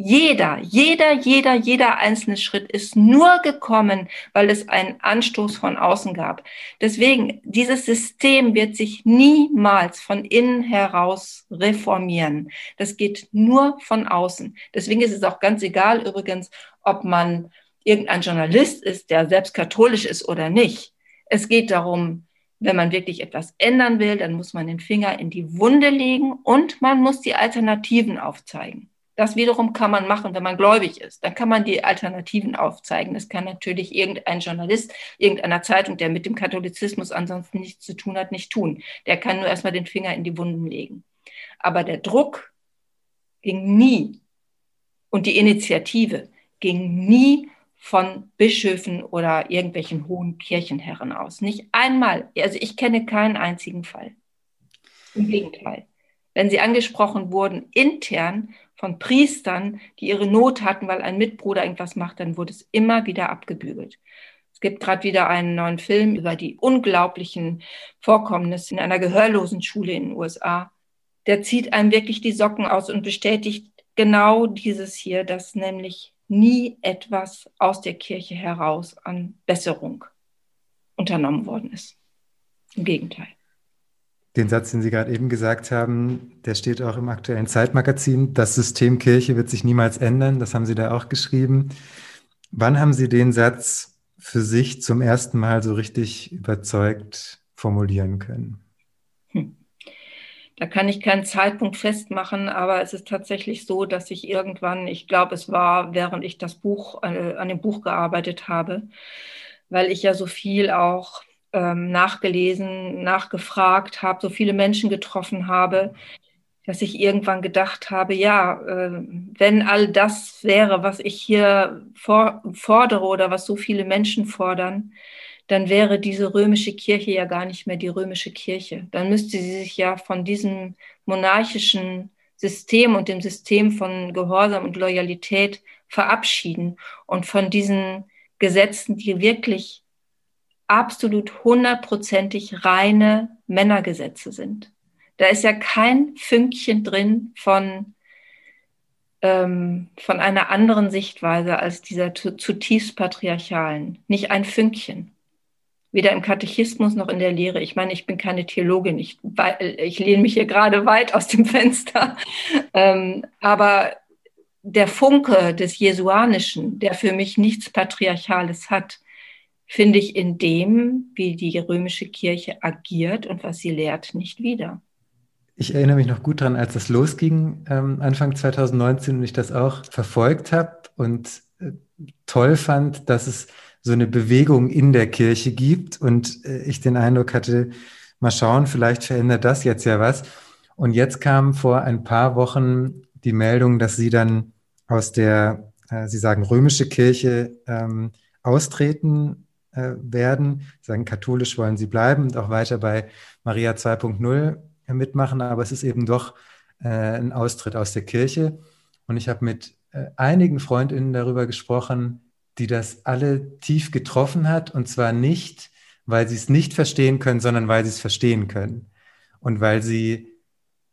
jeder, jeder, jeder, jeder einzelne Schritt ist nur gekommen, weil es einen Anstoß von außen gab. Deswegen, dieses System wird sich niemals von innen heraus reformieren. Das geht nur von außen. Deswegen ist es auch ganz egal übrigens, ob man irgendein Journalist ist, der selbst katholisch ist oder nicht. Es geht darum, wenn man wirklich etwas ändern will, dann muss man den Finger in die Wunde legen und man muss die Alternativen aufzeigen. Das wiederum kann man machen, wenn man gläubig ist. Dann kann man die Alternativen aufzeigen. Das kann natürlich irgendein Journalist irgendeiner Zeitung, der mit dem Katholizismus ansonsten nichts zu tun hat, nicht tun. Der kann nur erstmal den Finger in die Wunden legen. Aber der Druck ging nie und die Initiative ging nie von Bischöfen oder irgendwelchen hohen Kirchenherren aus. Nicht einmal. Also ich kenne keinen einzigen Fall. Im Gegenteil. Wenn sie angesprochen wurden intern von Priestern, die ihre Not hatten, weil ein Mitbruder irgendwas macht, dann wurde es immer wieder abgebügelt. Es gibt gerade wieder einen neuen Film über die unglaublichen Vorkommnisse in einer gehörlosen Schule in den USA. Der zieht einem wirklich die Socken aus und bestätigt genau dieses hier, dass nämlich nie etwas aus der Kirche heraus an Besserung unternommen worden ist. Im Gegenteil. Den Satz, den Sie gerade eben gesagt haben, der steht auch im aktuellen Zeitmagazin. Das System Kirche wird sich niemals ändern. Das haben Sie da auch geschrieben. Wann haben Sie den Satz für sich zum ersten Mal so richtig überzeugt formulieren können? Hm. Da kann ich keinen Zeitpunkt festmachen, aber es ist tatsächlich so, dass ich irgendwann, ich glaube, es war, während ich das Buch, äh, an dem Buch gearbeitet habe, weil ich ja so viel auch ähm, nachgelesen, nachgefragt habe, so viele Menschen getroffen habe, dass ich irgendwann gedacht habe, ja, äh, wenn all das wäre, was ich hier for fordere oder was so viele Menschen fordern, dann wäre diese römische Kirche ja gar nicht mehr die römische Kirche. Dann müsste sie sich ja von diesem monarchischen System und dem System von Gehorsam und Loyalität verabschieden und von diesen Gesetzen, die wirklich absolut hundertprozentig reine Männergesetze sind. Da ist ja kein Fünkchen drin von, ähm, von einer anderen Sichtweise als dieser zutiefst patriarchalen. Nicht ein Fünkchen weder im Katechismus noch in der Lehre. Ich meine, ich bin keine Theologin, ich, ich lehne mich hier gerade weit aus dem Fenster. Ähm, aber der Funke des Jesuanischen, der für mich nichts Patriarchales hat, finde ich in dem, wie die römische Kirche agiert und was sie lehrt, nicht wieder. Ich erinnere mich noch gut daran, als das losging, ähm, Anfang 2019, und ich das auch verfolgt habe und äh, toll fand, dass es so eine Bewegung in der Kirche gibt und äh, ich den Eindruck hatte, mal schauen, vielleicht verändert das jetzt ja was. Und jetzt kam vor ein paar Wochen die Meldung, dass Sie dann aus der, äh, Sie sagen, römische Kirche ähm, austreten äh, werden. Sagen, katholisch wollen Sie bleiben und auch weiter bei Maria 2.0 mitmachen, aber es ist eben doch äh, ein Austritt aus der Kirche. Und ich habe mit äh, einigen Freundinnen darüber gesprochen, die das alle tief getroffen hat. Und zwar nicht, weil sie es nicht verstehen können, sondern weil sie es verstehen können. Und weil sie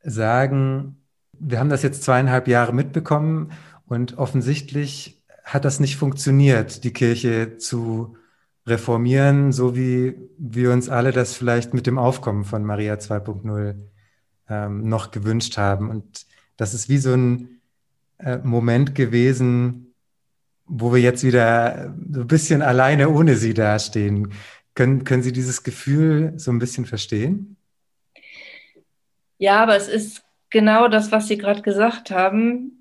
sagen, wir haben das jetzt zweieinhalb Jahre mitbekommen und offensichtlich hat das nicht funktioniert, die Kirche zu reformieren, so wie wir uns alle das vielleicht mit dem Aufkommen von Maria 2.0 ähm, noch gewünscht haben. Und das ist wie so ein äh, Moment gewesen, wo wir jetzt wieder so ein bisschen alleine ohne sie dastehen. Können, können Sie dieses Gefühl so ein bisschen verstehen? Ja, aber es ist genau das, was Sie gerade gesagt haben.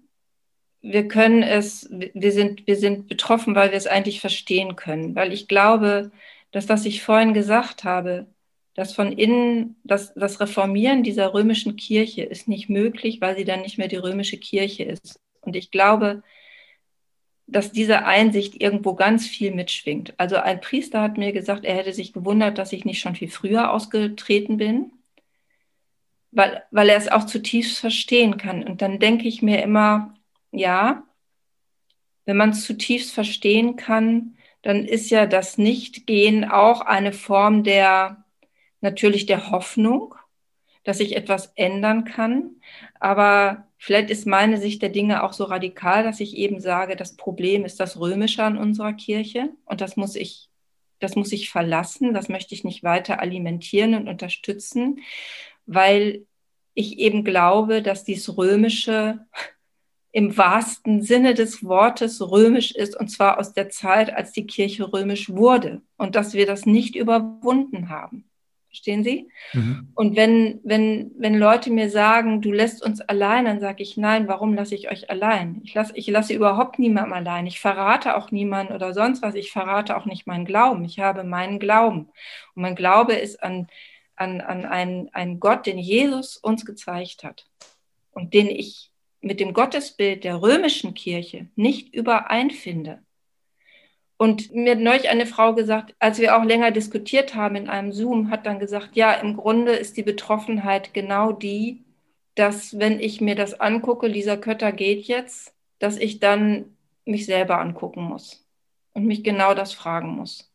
Wir können es, wir sind, wir sind betroffen, weil wir es eigentlich verstehen können. Weil ich glaube, dass was ich vorhin gesagt habe, dass von innen, dass das Reformieren dieser römischen Kirche ist nicht möglich, weil sie dann nicht mehr die römische Kirche ist. Und ich glaube, dass diese Einsicht irgendwo ganz viel mitschwingt. Also ein Priester hat mir gesagt, er hätte sich gewundert, dass ich nicht schon viel früher ausgetreten bin, weil, weil er es auch zutiefst verstehen kann. Und dann denke ich mir immer, ja, wenn man es zutiefst verstehen kann, dann ist ja das Nichtgehen auch eine Form der, natürlich der Hoffnung, dass sich etwas ändern kann. Aber Vielleicht ist meine Sicht der Dinge auch so radikal, dass ich eben sage, das Problem ist das Römische an unserer Kirche und das muss ich, das muss ich verlassen, das möchte ich nicht weiter alimentieren und unterstützen, weil ich eben glaube, dass dies Römische im wahrsten Sinne des Wortes römisch ist und zwar aus der Zeit, als die Kirche römisch wurde und dass wir das nicht überwunden haben. Verstehen Sie? Mhm. Und wenn, wenn, wenn Leute mir sagen, du lässt uns allein, dann sage ich, nein, warum lasse ich euch allein? Ich lasse, ich lasse überhaupt niemandem allein. Ich verrate auch niemanden oder sonst was. Ich verrate auch nicht meinen Glauben. Ich habe meinen Glauben. Und mein Glaube ist an, an, an einen, einen Gott, den Jesus uns gezeigt hat und den ich mit dem Gottesbild der römischen Kirche nicht übereinfinde. Und mir hat neulich eine Frau gesagt, als wir auch länger diskutiert haben in einem Zoom, hat dann gesagt, ja, im Grunde ist die Betroffenheit genau die, dass wenn ich mir das angucke, Lisa Kötter geht jetzt, dass ich dann mich selber angucken muss und mich genau das fragen muss.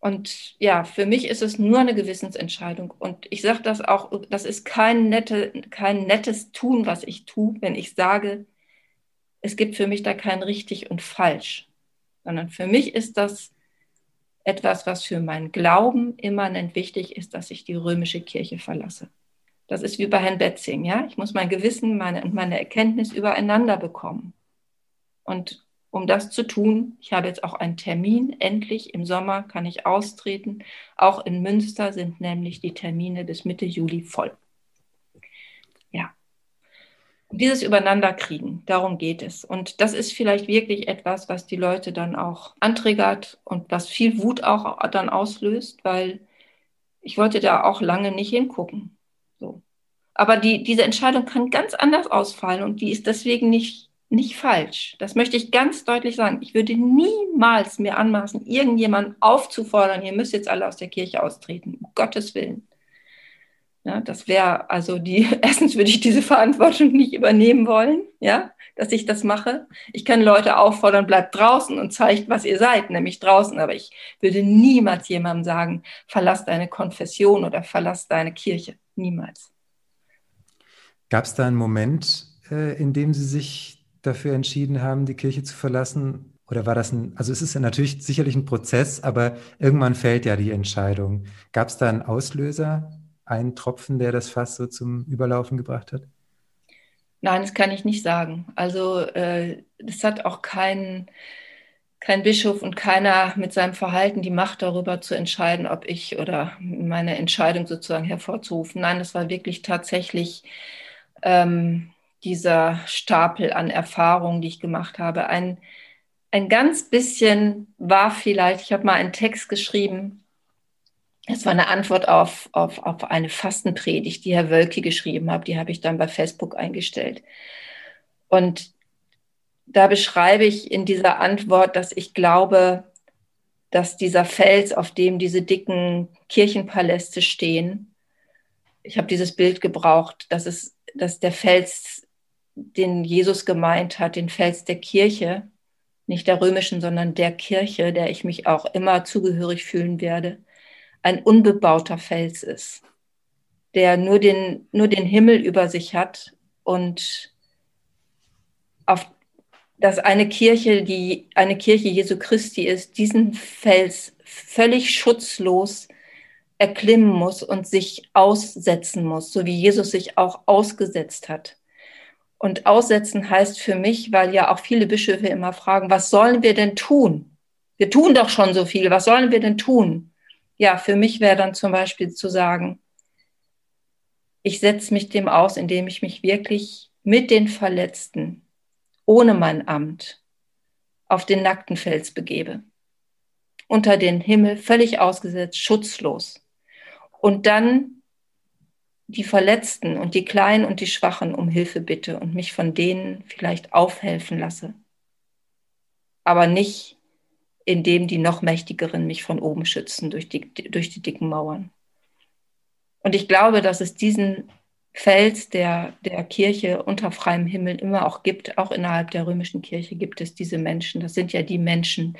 Und ja, für mich ist es nur eine Gewissensentscheidung. Und ich sage das auch, das ist kein, nette, kein nettes Tun, was ich tue, wenn ich sage, es gibt für mich da kein richtig und falsch sondern für mich ist das etwas, was für meinen Glauben immanent wichtig ist, dass ich die römische Kirche verlasse. Das ist wie bei Herrn Betzing, ja. Ich muss mein Gewissen meine, und meine Erkenntnis übereinander bekommen. Und um das zu tun, ich habe jetzt auch einen Termin. Endlich im Sommer kann ich austreten. Auch in Münster sind nämlich die Termine bis Mitte Juli voll. Ja. dieses Übereinanderkriegen, darum geht es. Und das ist vielleicht wirklich etwas, was die Leute dann auch anträgert und was viel Wut auch dann auslöst, weil ich wollte da auch lange nicht hingucken. So. Aber die, diese Entscheidung kann ganz anders ausfallen und die ist deswegen nicht, nicht falsch. Das möchte ich ganz deutlich sagen. Ich würde niemals mir anmaßen, irgendjemanden aufzufordern, ihr müsst jetzt alle aus der Kirche austreten, um Gottes Willen. Ja, das wäre also die, erstens würde ich diese Verantwortung nicht übernehmen wollen, ja, dass ich das mache. Ich kann Leute auffordern, bleibt draußen und zeigt, was ihr seid, nämlich draußen. Aber ich würde niemals jemandem sagen, verlass deine Konfession oder verlass deine Kirche. Niemals. Gab es da einen Moment, äh, in dem Sie sich dafür entschieden haben, die Kirche zu verlassen? Oder war das ein, also es ist ja natürlich sicherlich ein Prozess, aber irgendwann fällt ja die Entscheidung. Gab es da einen Auslöser? ein Tropfen, der das Fass so zum Überlaufen gebracht hat? Nein, das kann ich nicht sagen. Also äh, das hat auch kein, kein Bischof und keiner mit seinem Verhalten die Macht darüber zu entscheiden, ob ich oder meine Entscheidung sozusagen hervorzurufen. Nein, das war wirklich tatsächlich ähm, dieser Stapel an Erfahrungen, die ich gemacht habe. Ein, ein ganz bisschen war vielleicht, ich habe mal einen Text geschrieben, es war eine Antwort auf, auf, auf eine Fastenpredigt, die Herr Wölke geschrieben hat. Die habe ich dann bei Facebook eingestellt. Und da beschreibe ich in dieser Antwort, dass ich glaube, dass dieser Fels, auf dem diese dicken Kirchenpaläste stehen, ich habe dieses Bild gebraucht, dass es, dass der Fels, den Jesus gemeint hat, den Fels der Kirche, nicht der römischen, sondern der Kirche, der ich mich auch immer zugehörig fühlen werde, ein unbebauter Fels ist, der nur den, nur den Himmel über sich hat und auf dass eine Kirche, die eine Kirche Jesu Christi ist, diesen Fels völlig schutzlos erklimmen muss und sich aussetzen muss, so wie Jesus sich auch ausgesetzt hat. Und aussetzen heißt für mich, weil ja auch viele Bischöfe immer fragen, was sollen wir denn tun? Wir tun doch schon so viel, was sollen wir denn tun? ja, für mich wäre dann zum Beispiel zu sagen, ich setze mich dem aus, indem ich mich wirklich mit den Verletzten, ohne mein Amt, auf den nackten Fels begebe. Unter den Himmel völlig ausgesetzt, schutzlos. Und dann die Verletzten und die Kleinen und die Schwachen um Hilfe bitte und mich von denen vielleicht aufhelfen lasse. Aber nicht indem die noch mächtigeren mich von oben schützen durch die, durch die dicken Mauern. Und ich glaube, dass es diesen Fels der, der Kirche unter freiem Himmel immer auch gibt, auch innerhalb der römischen Kirche gibt es diese Menschen. Das sind ja die Menschen,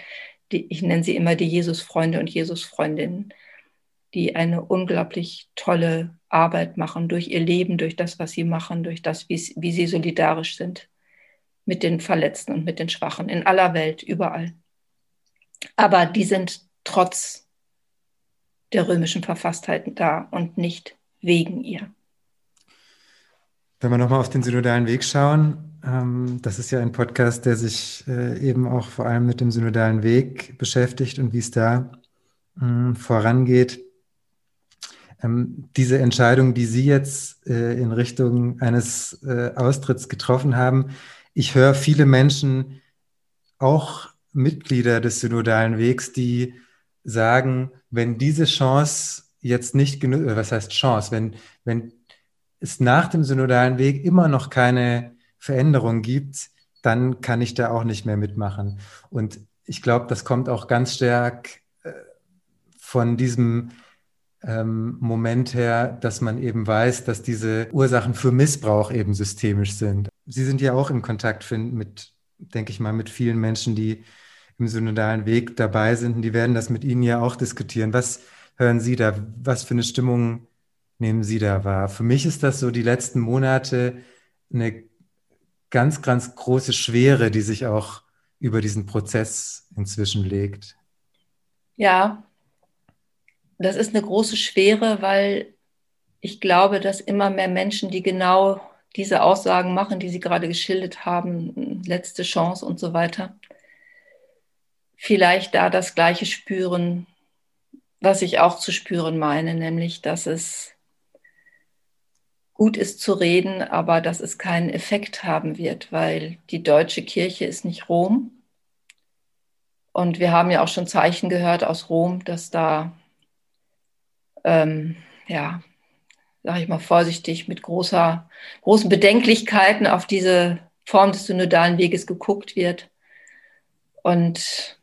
die, ich nenne sie immer die Jesusfreunde und Jesusfreundinnen, die eine unglaublich tolle Arbeit machen durch ihr Leben, durch das, was sie machen, durch das, wie, sie solidarisch sind mit den Verletzten und mit den Schwachen in aller Welt, überall. Aber die sind trotz der römischen Verfasstheit da und nicht wegen ihr. Wenn wir nochmal auf den synodalen Weg schauen, ähm, das ist ja ein Podcast, der sich äh, eben auch vor allem mit dem synodalen Weg beschäftigt und wie es da äh, vorangeht. Ähm, diese Entscheidung, die Sie jetzt äh, in Richtung eines äh, Austritts getroffen haben, ich höre viele Menschen auch Mitglieder des synodalen Wegs, die sagen, wenn diese Chance jetzt nicht genug, äh, was heißt Chance, wenn, wenn es nach dem synodalen Weg immer noch keine Veränderung gibt, dann kann ich da auch nicht mehr mitmachen. Und ich glaube, das kommt auch ganz stark äh, von diesem ähm, Moment her, dass man eben weiß, dass diese Ursachen für Missbrauch eben systemisch sind. Sie sind ja auch im Kontakt mit, denke ich mal, mit vielen Menschen, die im synodalen Weg dabei sind. Und die werden das mit Ihnen ja auch diskutieren. Was hören Sie da? Was für eine Stimmung nehmen Sie da wahr? Für mich ist das so die letzten Monate eine ganz, ganz große Schwere, die sich auch über diesen Prozess inzwischen legt. Ja, das ist eine große Schwere, weil ich glaube, dass immer mehr Menschen, die genau diese Aussagen machen, die Sie gerade geschildert haben, letzte Chance und so weiter, vielleicht da das Gleiche spüren, was ich auch zu spüren meine, nämlich dass es gut ist zu reden, aber dass es keinen Effekt haben wird, weil die deutsche Kirche ist nicht Rom. Und wir haben ja auch schon Zeichen gehört aus Rom, dass da, ähm, ja, sage ich mal vorsichtig, mit großer, großen Bedenklichkeiten auf diese Form des synodalen Weges geguckt wird. Und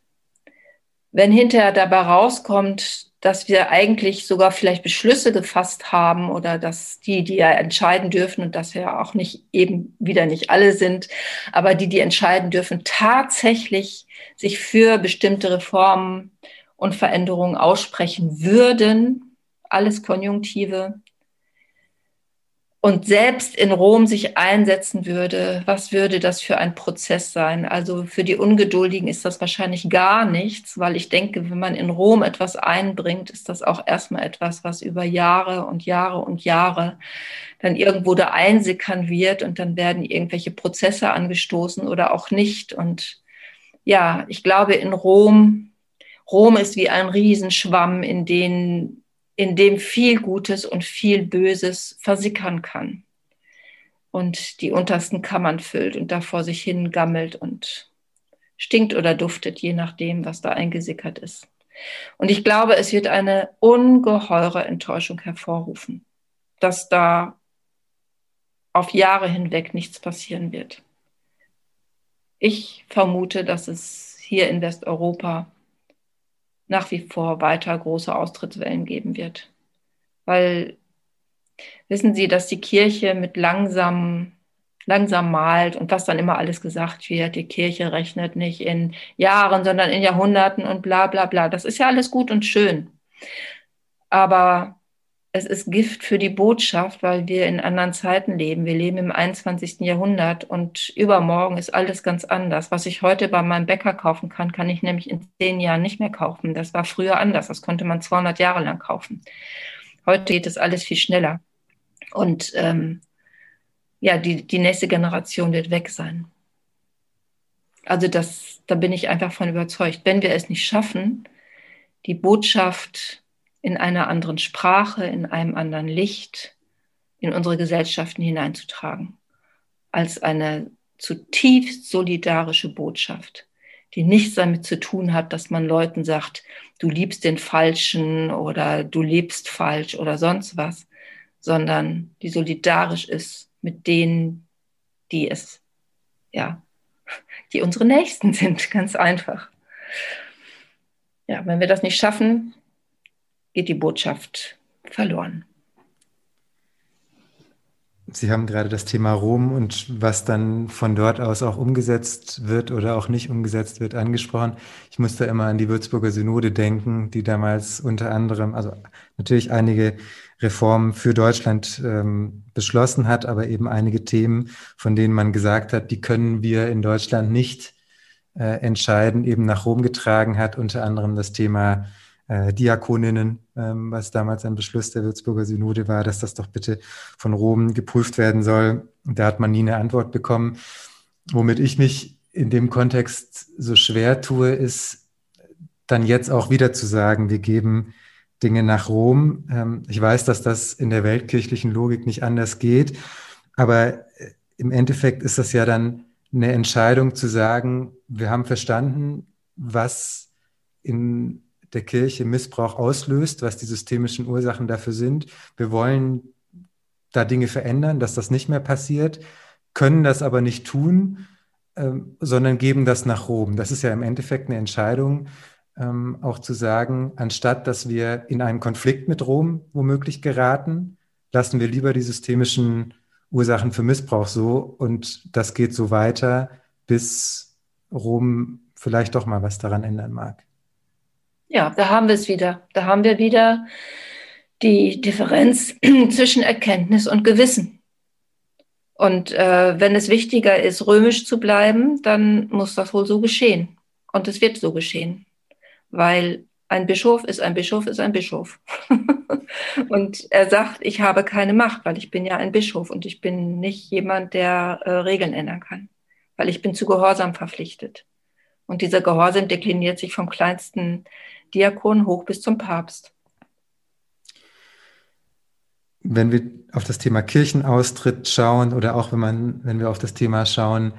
wenn hinterher dabei rauskommt, dass wir eigentlich sogar vielleicht Beschlüsse gefasst haben oder dass die, die ja entscheiden dürfen und das ja auch nicht eben wieder nicht alle sind, aber die, die entscheiden dürfen, tatsächlich sich für bestimmte Reformen und Veränderungen aussprechen würden, alles Konjunktive, und selbst in Rom sich einsetzen würde, was würde das für ein Prozess sein? Also für die Ungeduldigen ist das wahrscheinlich gar nichts, weil ich denke, wenn man in Rom etwas einbringt, ist das auch erstmal etwas, was über Jahre und Jahre und Jahre dann irgendwo da einsickern wird und dann werden irgendwelche Prozesse angestoßen oder auch nicht. Und ja, ich glaube, in Rom, Rom ist wie ein Riesenschwamm, in den in dem viel Gutes und viel Böses versickern kann und die untersten Kammern füllt und da vor sich hin gammelt und stinkt oder duftet, je nachdem, was da eingesickert ist. Und ich glaube, es wird eine ungeheure Enttäuschung hervorrufen, dass da auf Jahre hinweg nichts passieren wird. Ich vermute, dass es hier in Westeuropa nach wie vor weiter große Austrittswellen geben wird. Weil wissen Sie, dass die Kirche mit langsam, langsam malt und was dann immer alles gesagt wird, die Kirche rechnet nicht in Jahren, sondern in Jahrhunderten und bla bla bla. Das ist ja alles gut und schön. Aber es ist Gift für die Botschaft, weil wir in anderen Zeiten leben. Wir leben im 21. Jahrhundert und übermorgen ist alles ganz anders. Was ich heute bei meinem Bäcker kaufen kann, kann ich nämlich in zehn Jahren nicht mehr kaufen. Das war früher anders. Das konnte man 200 Jahre lang kaufen. Heute geht es alles viel schneller. Und ähm, ja, die, die nächste Generation wird weg sein. Also das, da bin ich einfach von überzeugt. Wenn wir es nicht schaffen, die Botschaft in einer anderen Sprache, in einem anderen Licht in unsere Gesellschaften hineinzutragen. Als eine zutiefst solidarische Botschaft, die nichts damit zu tun hat, dass man Leuten sagt, du liebst den Falschen oder du lebst falsch oder sonst was, sondern die solidarisch ist mit denen, die es, ja, die unsere Nächsten sind, ganz einfach. Ja, wenn wir das nicht schaffen, geht die Botschaft verloren. Sie haben gerade das Thema Rom und was dann von dort aus auch umgesetzt wird oder auch nicht umgesetzt wird angesprochen. Ich musste immer an die Würzburger Synode denken, die damals unter anderem, also natürlich einige Reformen für Deutschland ähm, beschlossen hat, aber eben einige Themen, von denen man gesagt hat, die können wir in Deutschland nicht äh, entscheiden, eben nach Rom getragen hat, unter anderem das Thema äh, Diakoninnen, ähm, was damals ein Beschluss der Würzburger Synode war, dass das doch bitte von Rom geprüft werden soll. Da hat man nie eine Antwort bekommen. Womit ich mich in dem Kontext so schwer tue, ist dann jetzt auch wieder zu sagen, wir geben Dinge nach Rom. Ähm, ich weiß, dass das in der weltkirchlichen Logik nicht anders geht, aber äh, im Endeffekt ist das ja dann eine Entscheidung zu sagen, wir haben verstanden, was in der Kirche Missbrauch auslöst, was die systemischen Ursachen dafür sind. Wir wollen da Dinge verändern, dass das nicht mehr passiert, können das aber nicht tun, ähm, sondern geben das nach Rom. Das ist ja im Endeffekt eine Entscheidung, ähm, auch zu sagen, anstatt dass wir in einen Konflikt mit Rom womöglich geraten, lassen wir lieber die systemischen Ursachen für Missbrauch so und das geht so weiter, bis Rom vielleicht doch mal was daran ändern mag. Ja, da haben wir es wieder. Da haben wir wieder die Differenz zwischen Erkenntnis und Gewissen. Und äh, wenn es wichtiger ist, römisch zu bleiben, dann muss das wohl so geschehen. Und es wird so geschehen, weil ein Bischof ist ein Bischof ist ein Bischof. und er sagt, ich habe keine Macht, weil ich bin ja ein Bischof und ich bin nicht jemand, der äh, Regeln ändern kann, weil ich bin zu Gehorsam verpflichtet. Und dieser Gehorsam dekliniert sich vom kleinsten Diakon hoch bis zum Papst. wenn wir auf das Thema Kirchenaustritt schauen oder auch wenn man, wenn wir auf das Thema schauen,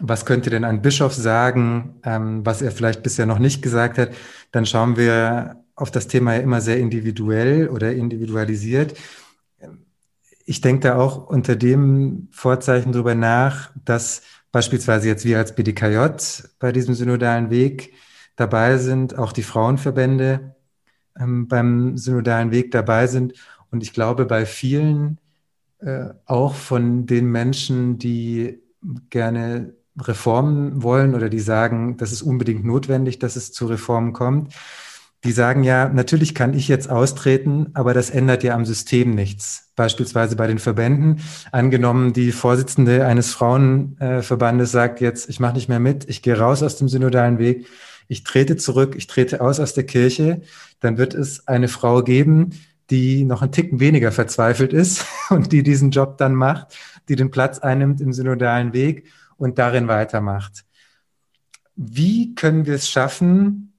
was könnte denn ein Bischof sagen, ähm, was er vielleicht bisher noch nicht gesagt hat, dann schauen wir auf das Thema ja immer sehr individuell oder individualisiert. Ich denke da auch unter dem Vorzeichen darüber nach, dass beispielsweise jetzt wir als BDKJ bei diesem synodalen Weg dabei sind, auch die Frauenverbände ähm, beim synodalen Weg dabei sind. Und ich glaube, bei vielen, äh, auch von den Menschen, die gerne Reformen wollen oder die sagen, das ist unbedingt notwendig, dass es zu Reformen kommt, die sagen ja, natürlich kann ich jetzt austreten, aber das ändert ja am System nichts. Beispielsweise bei den Verbänden. Angenommen, die Vorsitzende eines Frauenverbandes sagt jetzt, ich mache nicht mehr mit, ich gehe raus aus dem synodalen Weg, ich trete zurück, ich trete aus aus der Kirche, dann wird es eine Frau geben, die noch einen Ticken weniger verzweifelt ist und die diesen Job dann macht, die den Platz einnimmt im synodalen Weg und darin weitermacht. Wie können wir es schaffen,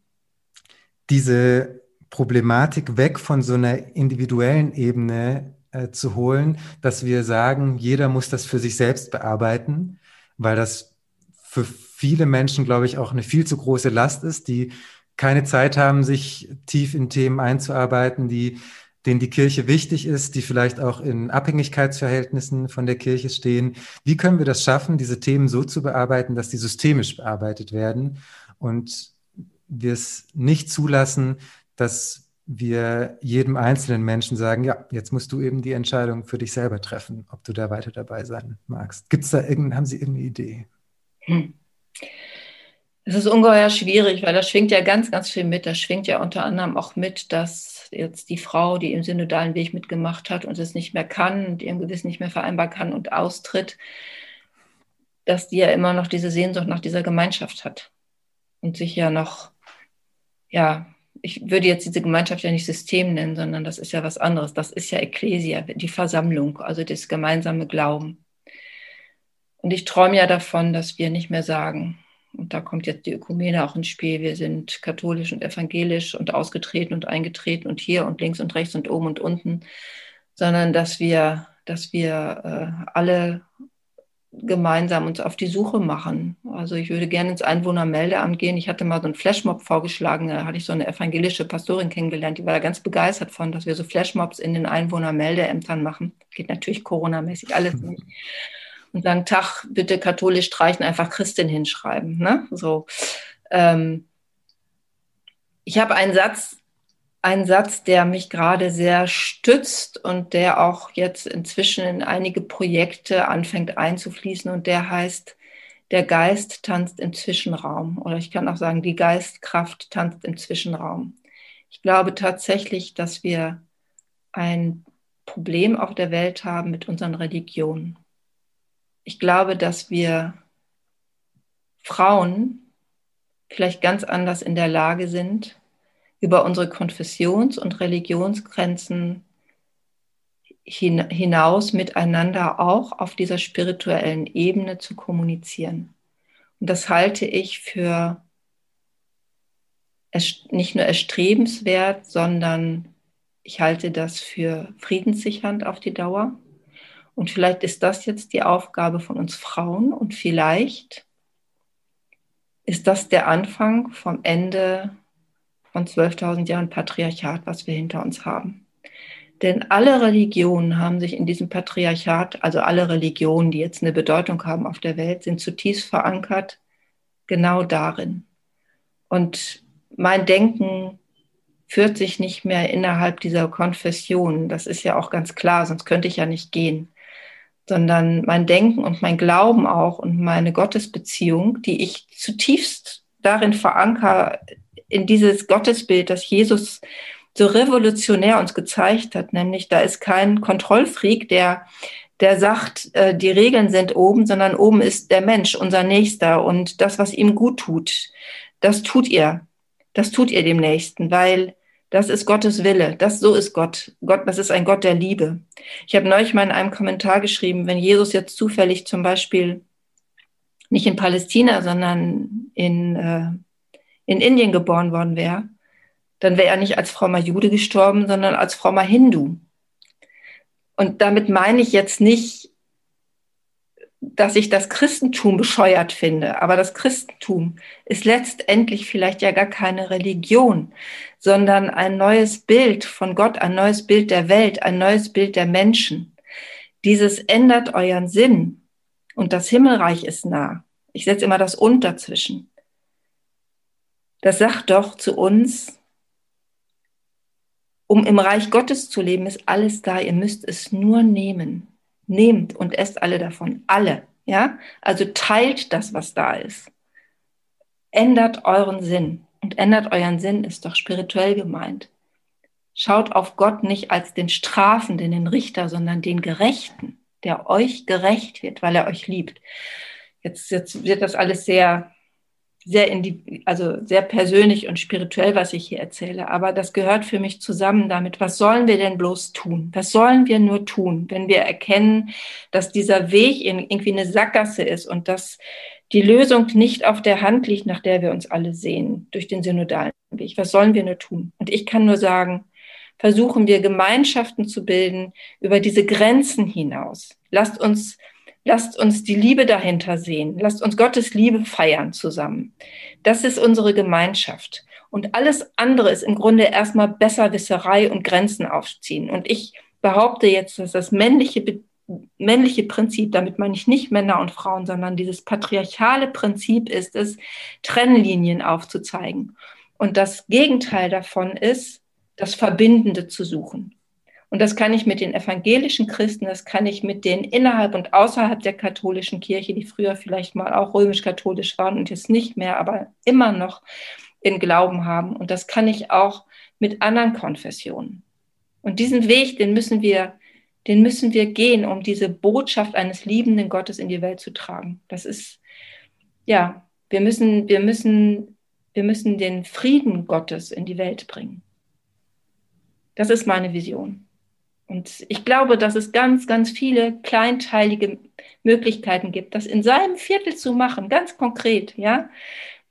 diese Problematik weg von so einer individuellen Ebene äh, zu holen, dass wir sagen, jeder muss das für sich selbst bearbeiten, weil das für viele Menschen, glaube ich, auch eine viel zu große Last ist, die keine Zeit haben, sich tief in Themen einzuarbeiten, die denen die Kirche wichtig ist, die vielleicht auch in Abhängigkeitsverhältnissen von der Kirche stehen. Wie können wir das schaffen, diese Themen so zu bearbeiten, dass die systemisch bearbeitet werden und wir es nicht zulassen, dass wir jedem einzelnen Menschen sagen, ja, jetzt musst du eben die Entscheidung für dich selber treffen, ob du da weiter dabei sein magst. Gibt da irgendeine, haben Sie irgendeine Idee? Hm. Es ist ungeheuer schwierig, weil da schwingt ja ganz, ganz viel mit. Da schwingt ja unter anderem auch mit, dass jetzt die Frau, die im synodalen Weg mitgemacht hat und es nicht mehr kann und ihrem Gewissen nicht mehr vereinbar kann und austritt, dass die ja immer noch diese Sehnsucht nach dieser Gemeinschaft hat und sich ja noch ja, ich würde jetzt diese Gemeinschaft ja nicht System nennen, sondern das ist ja was anderes. Das ist ja Ekklesia, die Versammlung, also das gemeinsame Glauben. Und ich träume ja davon, dass wir nicht mehr sagen, und da kommt jetzt die Ökumene auch ins Spiel, wir sind katholisch und evangelisch und ausgetreten und eingetreten und hier und links und rechts und oben und unten, sondern dass wir, dass wir äh, alle gemeinsam uns auf die Suche machen. Also ich würde gerne ins Einwohnermeldeamt gehen. Ich hatte mal so einen Flashmob vorgeschlagen, da hatte ich so eine evangelische Pastorin kennengelernt, die war da ganz begeistert von, dass wir so Flashmobs in den Einwohnermeldeämtern machen. Geht natürlich Corona-mäßig alles nicht. Und sagen, Tag, bitte katholisch streichen, einfach Christin hinschreiben. Ne? So. Ähm, ich habe einen Satz ein Satz, der mich gerade sehr stützt und der auch jetzt inzwischen in einige Projekte anfängt einzufließen und der heißt, der Geist tanzt im Zwischenraum oder ich kann auch sagen, die Geistkraft tanzt im Zwischenraum. Ich glaube tatsächlich, dass wir ein Problem auf der Welt haben mit unseren Religionen. Ich glaube, dass wir Frauen vielleicht ganz anders in der Lage sind, über unsere Konfessions- und Religionsgrenzen hinaus miteinander auch auf dieser spirituellen Ebene zu kommunizieren. Und das halte ich für nicht nur erstrebenswert, sondern ich halte das für friedenssichernd auf die Dauer. Und vielleicht ist das jetzt die Aufgabe von uns Frauen und vielleicht ist das der Anfang vom Ende von 12.000 Jahren Patriarchat, was wir hinter uns haben. Denn alle Religionen haben sich in diesem Patriarchat, also alle Religionen, die jetzt eine Bedeutung haben auf der Welt, sind zutiefst verankert genau darin. Und mein Denken führt sich nicht mehr innerhalb dieser Konfession. Das ist ja auch ganz klar, sonst könnte ich ja nicht gehen. Sondern mein Denken und mein Glauben auch und meine Gottesbeziehung, die ich zutiefst darin verankere, in dieses Gottesbild, das Jesus so revolutionär uns gezeigt hat, nämlich da ist kein Kontrollfreak, der der sagt, äh, die Regeln sind oben, sondern oben ist der Mensch, unser Nächster und das, was ihm gut tut, das tut ihr. Das tut ihr dem Nächsten, weil das ist Gottes Wille. Das so ist Gott. Gott, das ist ein Gott der Liebe. Ich habe neulich mal in einem Kommentar geschrieben, wenn Jesus jetzt zufällig zum Beispiel nicht in Palästina, sondern in äh, in Indien geboren worden wäre, dann wäre er nicht als frommer Jude gestorben, sondern als frommer Hindu. Und damit meine ich jetzt nicht, dass ich das Christentum bescheuert finde, aber das Christentum ist letztendlich vielleicht ja gar keine Religion, sondern ein neues Bild von Gott, ein neues Bild der Welt, ein neues Bild der Menschen. Dieses ändert euren Sinn und das Himmelreich ist nah. Ich setze immer das Und dazwischen. Das sagt doch zu uns, um im Reich Gottes zu leben, ist alles da. Ihr müsst es nur nehmen. Nehmt und esst alle davon. Alle. Ja? Also teilt das, was da ist. Ändert euren Sinn. Und ändert euren Sinn ist doch spirituell gemeint. Schaut auf Gott nicht als den Strafenden, den Richter, sondern den Gerechten, der euch gerecht wird, weil er euch liebt. Jetzt, jetzt wird das alles sehr sehr in also sehr persönlich und spirituell, was ich hier erzähle. Aber das gehört für mich zusammen damit. Was sollen wir denn bloß tun? Was sollen wir nur tun, wenn wir erkennen, dass dieser Weg irgendwie eine Sackgasse ist und dass die Lösung nicht auf der Hand liegt, nach der wir uns alle sehen, durch den synodalen Weg? Was sollen wir nur tun? Und ich kann nur sagen, versuchen wir Gemeinschaften zu bilden über diese Grenzen hinaus. Lasst uns Lasst uns die Liebe dahinter sehen. Lasst uns Gottes Liebe feiern zusammen. Das ist unsere Gemeinschaft. Und alles andere ist im Grunde erstmal Besserwisserei und Grenzen aufziehen. Und ich behaupte jetzt, dass das männliche, männliche Prinzip, damit meine ich nicht Männer und Frauen, sondern dieses patriarchale Prinzip ist es, Trennlinien aufzuzeigen. Und das Gegenteil davon ist, das Verbindende zu suchen. Und das kann ich mit den evangelischen Christen, das kann ich mit denen innerhalb und außerhalb der katholischen Kirche, die früher vielleicht mal auch römisch-katholisch waren und jetzt nicht mehr, aber immer noch in Glauben haben. Und das kann ich auch mit anderen Konfessionen. Und diesen Weg, den müssen wir, den müssen wir gehen, um diese Botschaft eines liebenden Gottes in die Welt zu tragen. Das ist, ja, wir müssen, wir müssen, wir müssen den Frieden Gottes in die Welt bringen. Das ist meine Vision. Und ich glaube, dass es ganz, ganz viele kleinteilige Möglichkeiten gibt, das in seinem Viertel zu machen, ganz konkret, ja.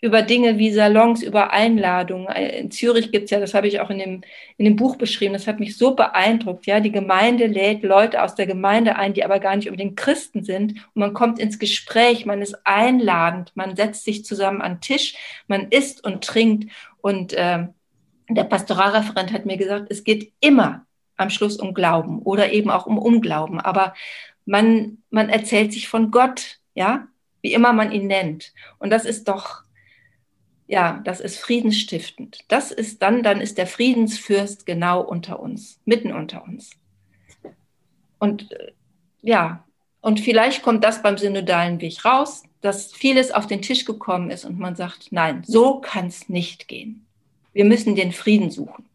Über Dinge wie Salons, über Einladungen. In Zürich gibt's ja, das habe ich auch in dem, in dem Buch beschrieben, das hat mich so beeindruckt, ja. Die Gemeinde lädt Leute aus der Gemeinde ein, die aber gar nicht unbedingt Christen sind. Und man kommt ins Gespräch, man ist einladend, man setzt sich zusammen an Tisch, man isst und trinkt. Und äh, der Pastoralreferent hat mir gesagt, es geht immer am Schluss um Glauben oder eben auch um Unglauben. Aber man, man erzählt sich von Gott, ja, wie immer man ihn nennt. Und das ist doch, ja, das ist friedensstiftend. Das ist dann, dann ist der Friedensfürst genau unter uns, mitten unter uns. Und äh, ja, und vielleicht kommt das beim synodalen Weg raus, dass vieles auf den Tisch gekommen ist und man sagt, nein, so kann es nicht gehen. Wir müssen den Frieden suchen.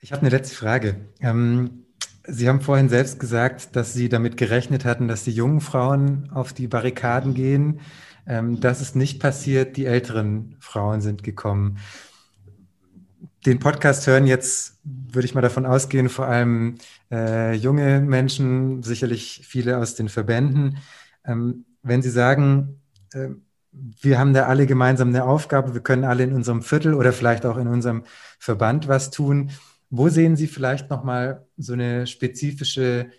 Ich habe eine letzte Frage. Ähm, Sie haben vorhin selbst gesagt, dass Sie damit gerechnet hatten, dass die jungen Frauen auf die Barrikaden gehen. Ähm, das ist nicht passiert. Die älteren Frauen sind gekommen. Den Podcast hören jetzt, würde ich mal davon ausgehen, vor allem äh, junge Menschen, sicherlich viele aus den Verbänden. Ähm, wenn Sie sagen, äh, wir haben da alle gemeinsam eine Aufgabe, wir können alle in unserem Viertel oder vielleicht auch in unserem Verband was tun. Wo sehen Sie vielleicht nochmal so eine spezifische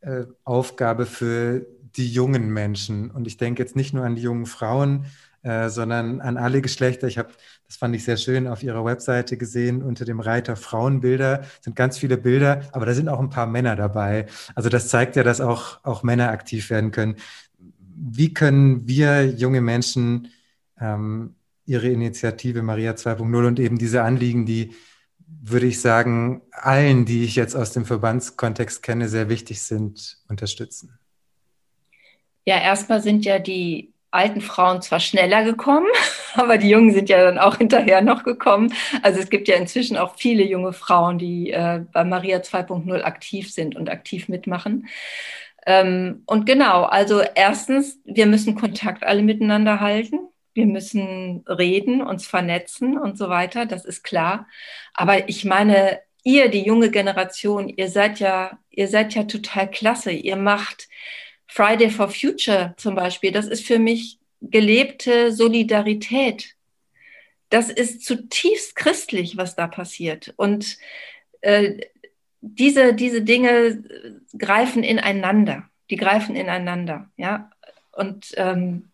äh, Aufgabe für die jungen Menschen? Und ich denke jetzt nicht nur an die jungen Frauen, äh, sondern an alle Geschlechter. Ich habe, das fand ich sehr schön, auf Ihrer Webseite gesehen, unter dem Reiter Frauenbilder sind ganz viele Bilder, aber da sind auch ein paar Männer dabei. Also das zeigt ja, dass auch, auch Männer aktiv werden können. Wie können wir junge Menschen ähm, ihre Initiative Maria 2.0 und eben diese Anliegen, die würde ich sagen, allen, die ich jetzt aus dem Verbandskontext kenne, sehr wichtig sind, unterstützen? Ja, erstmal sind ja die alten Frauen zwar schneller gekommen, aber die Jungen sind ja dann auch hinterher noch gekommen. Also es gibt ja inzwischen auch viele junge Frauen, die äh, bei Maria 2.0 aktiv sind und aktiv mitmachen. Ähm, und genau, also erstens, wir müssen Kontakt alle miteinander halten wir müssen reden, uns vernetzen und so weiter, das ist klar. Aber ich meine, ihr, die junge Generation, ihr seid ja, ihr seid ja total klasse. Ihr macht Friday for Future zum Beispiel. Das ist für mich gelebte Solidarität. Das ist zutiefst christlich, was da passiert. Und äh, diese, diese Dinge greifen ineinander. Die greifen ineinander, ja. Und ähm,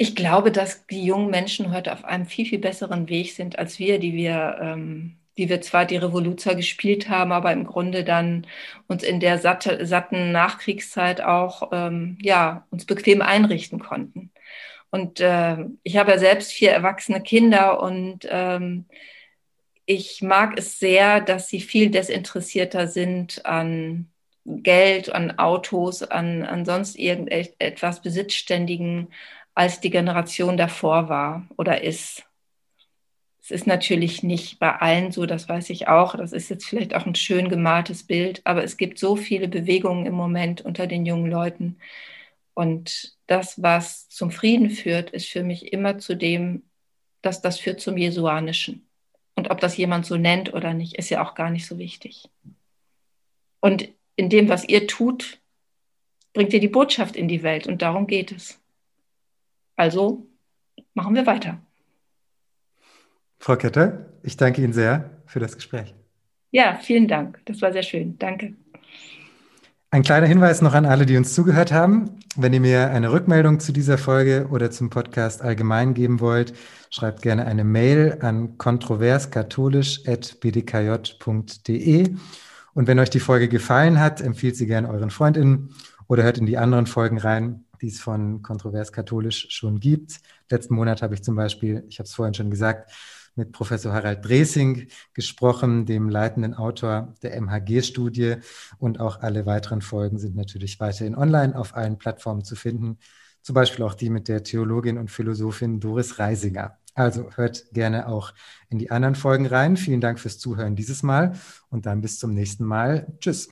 ich glaube, dass die jungen Menschen heute auf einem viel, viel besseren Weg sind als wir, die wir, ähm, die wir zwar die Revoluzer gespielt haben, aber im Grunde dann uns in der satte, satten Nachkriegszeit auch ähm, ja, uns bequem einrichten konnten. Und äh, ich habe ja selbst vier erwachsene Kinder und ähm, ich mag es sehr, dass sie viel desinteressierter sind an Geld, an Autos, an, an sonst irgendetwas Besitzständigen, als die Generation davor war oder ist. Es ist natürlich nicht bei allen so, das weiß ich auch. Das ist jetzt vielleicht auch ein schön gemaltes Bild, aber es gibt so viele Bewegungen im Moment unter den jungen Leuten. Und das, was zum Frieden führt, ist für mich immer zu dem, dass das führt zum Jesuanischen. Und ob das jemand so nennt oder nicht, ist ja auch gar nicht so wichtig. Und in dem, was ihr tut, bringt ihr die Botschaft in die Welt und darum geht es. Also machen wir weiter. Frau Ketter, ich danke Ihnen sehr für das Gespräch. Ja, vielen Dank. Das war sehr schön. Danke. Ein kleiner Hinweis noch an alle, die uns zugehört haben. Wenn ihr mir eine Rückmeldung zu dieser Folge oder zum Podcast allgemein geben wollt, schreibt gerne eine Mail an kontroverskatholisch.bdkj.de. Und wenn euch die Folge gefallen hat, empfiehlt sie gerne euren Freundinnen oder hört in die anderen Folgen rein, die es von Kontrovers Katholisch schon gibt. Letzten Monat habe ich zum Beispiel, ich habe es vorhin schon gesagt, mit Professor Harald Dresing gesprochen, dem leitenden Autor der MHG-Studie. Und auch alle weiteren Folgen sind natürlich weiterhin online auf allen Plattformen zu finden. Zum Beispiel auch die mit der Theologin und Philosophin Doris Reisinger. Also hört gerne auch in die anderen Folgen rein. Vielen Dank fürs Zuhören dieses Mal und dann bis zum nächsten Mal. Tschüss.